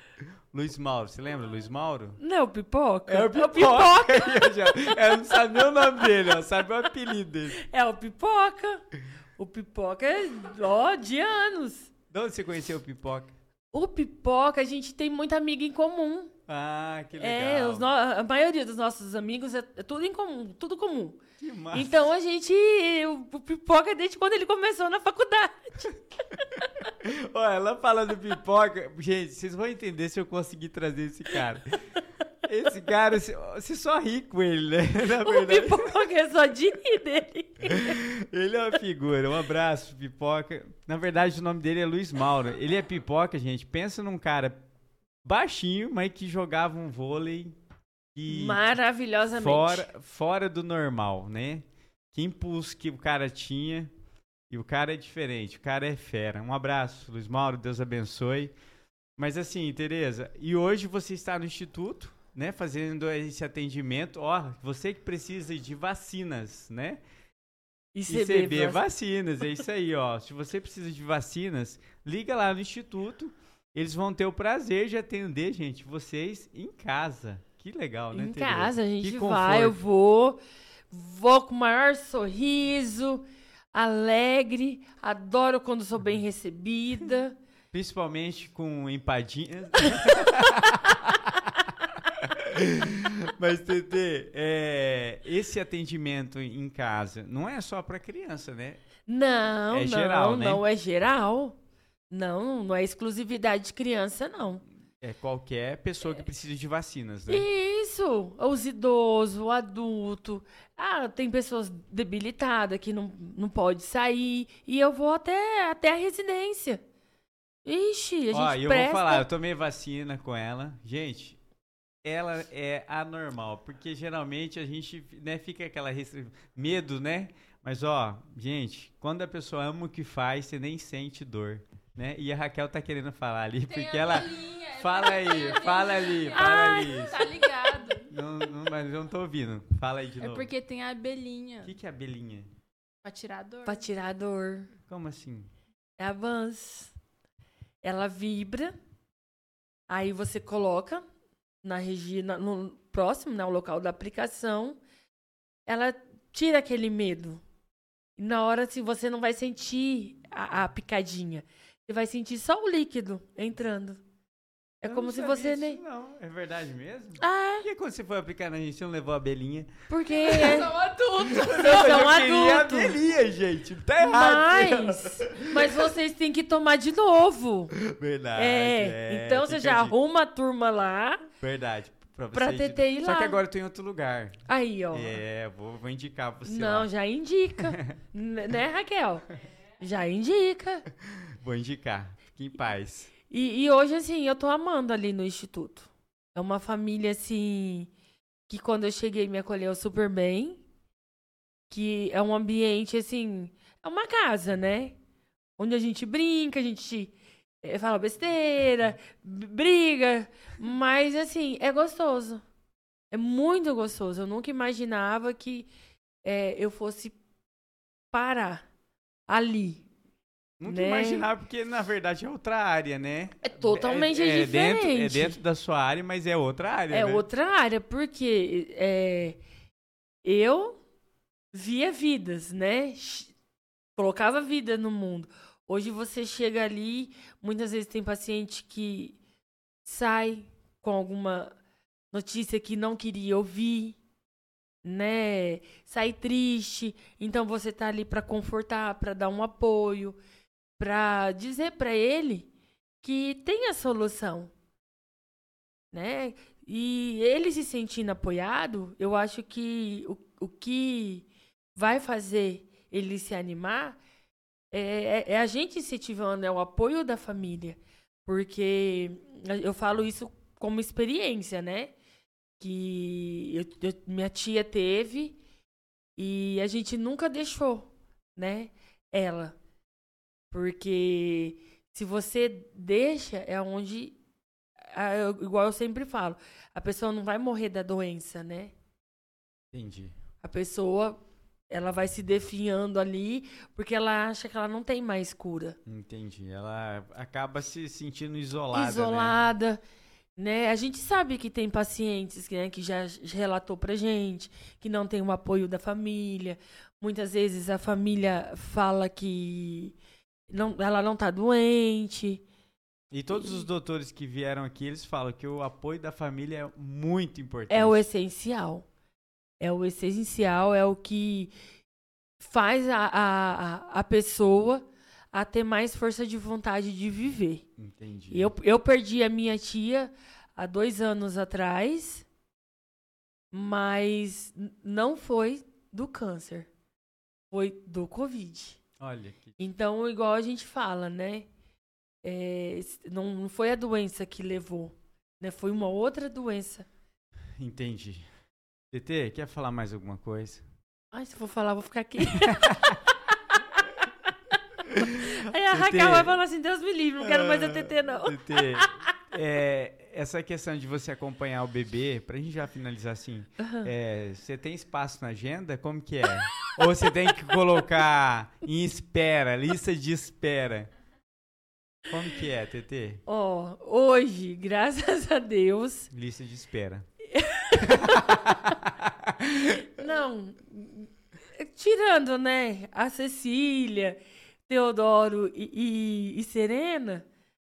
Luiz Mauro, você lembra Luiz Mauro? Não, pipoca? É o Pipoca. [laughs] Eu já- eu não sabia o nome dele, ó, sabe o apelido dele. É o Pipoca. O Pipoca é, ó, de anos. De onde você conheceu o Pipoca? O Pipoca, a gente tem muita amiga em comum. Ah, que legal. É, no- a maioria dos nossos amigos é, é tudo em comum, tudo comum. Que massa. Então a gente, o, Pipoca desde quando ele começou na faculdade. [laughs] Ó, ela fala do Pipoca. Gente, vocês vão entender se eu conseguir trazer esse cara. Esse cara, você- só ri com ele, né? [laughs] Na O verdade, Pipoca é só de rir dele. [laughs] ele é uma figura. Um abraço, Pipoca. Na verdade, o nome dele é Luiz Mauro. Ele é Pipoca, gente. Pensa num cara baixinho, mas que jogava um vôlei que Maravilhosamente. fora, fora do normal, né? Que impulso que o cara tinha. E o cara é diferente, o cara é fera. Um abraço, Luiz Mauro, Deus abençoe. Mas assim, Tereza, e hoje você está no instituto, né, fazendo esse atendimento. Ó, você que precisa de vacinas, né? ICB, ICB vac- Vacinas, é isso aí, ó. [laughs] Se você precisa de vacinas, liga lá no instituto. Eles vão ter o prazer de atender, gente, vocês em casa. Que legal, né, Em Tereza? casa a gente vai, eu vou, vou com o maior sorriso, alegre, adoro quando sou bem recebida. Principalmente com empadinha. [laughs] [laughs] Mas, TT, é, esse atendimento em casa não é só para criança, né? Não, É não, geral, né? não é geral. Não, não é exclusividade de criança, não. É qualquer pessoa que precisa de vacinas, né? Isso, os idosos, o adulto. Ah, tem pessoas debilitadas que não, não pode sair. E eu vou até, até a residência. Ixi, a gente Ó, e eu presta... vou falar, eu tomei vacina com ela. Gente, ela é anormal? Porque geralmente a gente né, fica aquela restri... medo, né? Mas ó, gente, quando a pessoa ama o que faz, você nem sente dor. Né? E a Raquel tá querendo falar ali, Tem porque ela. é Fala aí, fala ali, fala Ai, ali. Tá ligado. Não, não, mas eu não tô ouvindo. Fala aí de É novo. porque tem a abelhinha O que, que é abelhinha? pra tirar a dor. Pra tirar a dor. Como assim? É a Vans. Ela vibra. Aí você coloca na região, no próximo, né, o local da aplicação. Ela tira aquele medo. E na hora, assim, você não vai sentir a, a picadinha. Você vai sentir só o líquido entrando. É Eu como se você nem. Não, é verdade mesmo? Ah, Por que quando você foi aplicar na gente, você não levou a abelhinha? porque [laughs] Eu sou adulto. vocês eu são a adultos. abelhinha, gente. Tá errado. Mas, mas vocês têm que tomar de novo. Verdade. É, então você já a arruma a turma lá. Verdade. Pra, pra TT ir Só lá. que agora eu tô em outro lugar. Aí, ó. É, vou, vou indicar pra você Não, lá. já indica. [laughs] Né, Raquel? Já indica. Vou indicar. Fique em paz. E, e hoje, assim, eu tô amando ali no Instituto. É uma família, assim, que quando eu cheguei me acolheu super bem. Que é um ambiente, assim, é uma casa, né? Onde a gente brinca, a gente eh, fala besteira, briga. Mas, assim, é gostoso. É muito gostoso. Eu nunca imaginava que eh, eu fosse parar ali. Nunca Né? imaginava, porque na verdade é outra área, né? É totalmente é, é diferente. Dentro, é dentro da sua área, mas é outra área, É né? outra área, porque é, eu via vidas, né? Colocava vida no mundo. Hoje você chega ali, muitas vezes tem paciente que sai com alguma notícia que não queria ouvir, né? Sai triste, então você tá ali para confortar, para dar um apoio, para dizer para ele que tem a solução, né? E ele se sentindo apoiado, eu acho que o, o que vai fazer ele se animar é, é- é a gente incentivando, é o apoio da família. Porque eu falo isso como experiência, né? Que eu- eu- minha tia teve e a gente nunca deixou, né? Ela. Porque se você deixa, é onde. igual eu sempre falo, a pessoa não vai morrer da doença, né? Entendi. A pessoa, ela vai se definhando ali porque ela acha que ela não tem mais cura. Entendi. Ela acaba se sentindo isolada. Né? Isolada, né? A gente sabe que tem pacientes né, que já relatou pra gente que não tem o apoio da família. Muitas vezes a família fala que não, ela não tá doente. E todos os doutores que vieram aqui, eles falam que o apoio da família é muito importante. É o essencial. É o essencial, é o que faz a, a, a- pessoa a ter mais força de vontade de viver. Entendi. Eu, eu perdi a minha tia há dois anos atrás, mas não foi do câncer, foi do Covid. Olha, que... Então, igual a gente fala, né? É, não, não foi a doença que levou, né? Foi uma outra doença. entendi. TT, quer falar mais alguma coisa? Ai, se eu for falar, eu vou ficar aqui. [laughs] Aí a. Raquel vai falar assim, Deus me livre, não quero mais a TT, não. TT, é, essa questão de você acompanhar o bebê, pra gente já finalizar assim, é, você tem espaço na agenda? Como que é? [laughs] Ou você tem que colocar em espera, lista de espera? Como que é, TT? Ó, hoje, graças a Deus, Lista de espera. [laughs] não, tirando, né, a Cecília, Teodoro e, e- e Serena,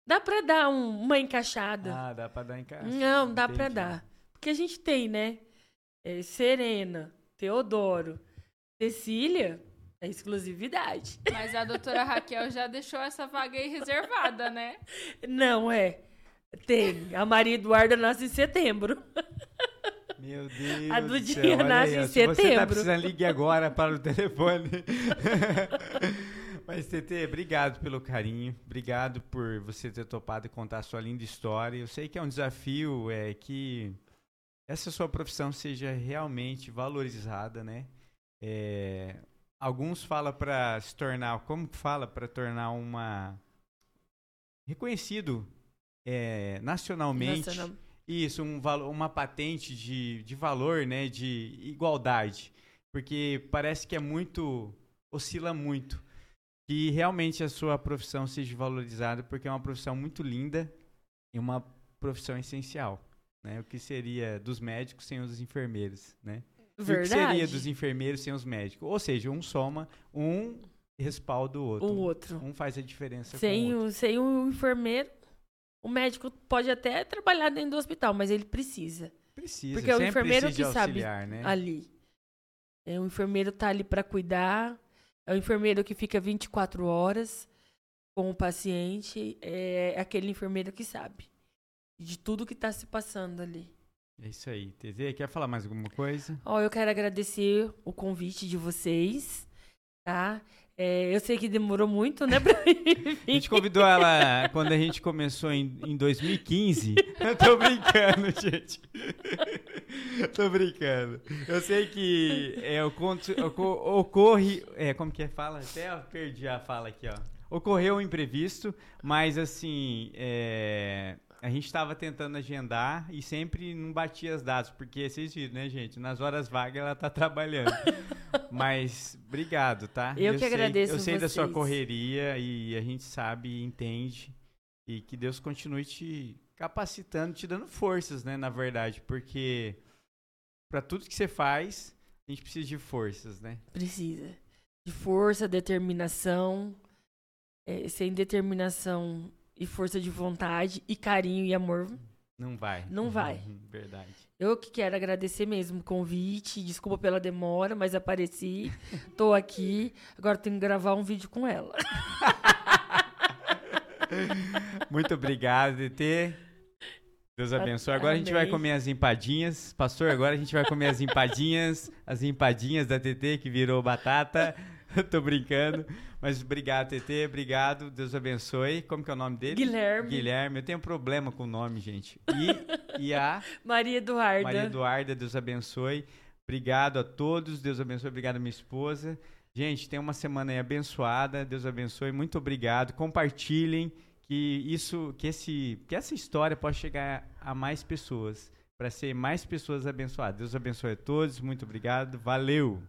dá pra dar um- uma encaixada. Ah, dá pra dar casa? Não, dá pra Entendi. dar. Porque a gente tem, né? é, Serena, Teodoro, Cecília, é exclusividade. Mas a doutora Raquel já deixou essa vaga aí reservada, né? Não, é. Tem. A Maria Eduarda nasce em setembro. Meu Deus A do Dudinha céu, nasce aí, em Se você tá setembro. precisando, ligue agora para o telefone. [laughs] Mas, TT, obrigado pelo carinho. Obrigado por você ter topado e contar a sua linda história. Eu sei que é um desafio, é que essa sua profissão seja realmente valorizada, né? É, alguns falam para se tornar, como fala para tornar uma reconhecido é, nacionalmente. Nacional. Isso, um, uma patente de, de valor, né? De igualdade. Porque parece que é muito. oscila muito. Que realmente a sua profissão seja valorizada, porque é uma profissão muito linda e uma profissão essencial. Né? O que seria dos médicos sem os enfermeiros, né? Verdade. O que seria dos enfermeiros sem os médicos? Ou seja, um soma, um respalda o outro. O outro. Um faz a diferença sem o, o sem o enfermeiro, o médico pode até trabalhar dentro do hospital, mas ele precisa. Precisa. Porque é o enfermeiro que auxiliar, sabe né? ali. É, o enfermeiro tá ali para cuidar. É o enfermeiro que fica 24 horas com o paciente. É aquele enfermeiro que sabe de tudo que está se passando ali. É isso aí. TZ, quer falar mais alguma coisa? Ó, oh, eu quero agradecer o convite de vocês, tá? É, eu sei que demorou muito, né, pra [laughs] A gente convidou ela quando a gente começou em, em 2015. Eu tô brincando, [laughs] gente. tô brincando. Eu sei que é, o conto, ocorre. É, como que é? Fala? Até perdi a fala aqui, ó. Ocorreu um imprevisto, mas assim. É, a gente estava tentando agendar e sempre não batia as datas, porque vocês viram, né, gente? Nas horas vagas ela tá trabalhando. [laughs] Mas obrigado, tá? Eu, eu que sei, agradeço Eu sei vocês. da sua correria e a gente sabe e entende. E que Deus continue te capacitando, te dando forças, né, na verdade, porque para tudo que você faz, a gente precisa de forças, né? Precisa. De força, determinação. É, sem determinação e força de vontade e carinho e amor. Não vai. Não vai. [laughs] Verdade. Eu que quero agradecer mesmo o convite. Desculpa pela demora, mas apareci. [laughs] Tô aqui. Agora tenho que gravar um vídeo com ela. [laughs] Muito obrigado, DT. Deus abençoe. Agora Amém. a gente vai comer as empadinhas. Pastor, agora a gente vai comer as empadinhas. As empadinhas da TT que virou batata. [laughs] Tô brincando. Mas obrigado, TT. Obrigado. Deus abençoe. Como que é o nome dele? Guilherme. Guilherme. Eu tenho problema com o nome, gente. E, e a... [laughs] Maria Eduarda. Maria Eduarda. Deus abençoe. Obrigado a todos. Deus abençoe. Obrigado a minha esposa. Gente, tem uma semana aí abençoada. Deus abençoe. Muito obrigado. Compartilhem que isso, que esse, que essa história possa chegar a mais pessoas, para ser mais pessoas abençoadas. Deus abençoe a todos. Muito obrigado. Valeu.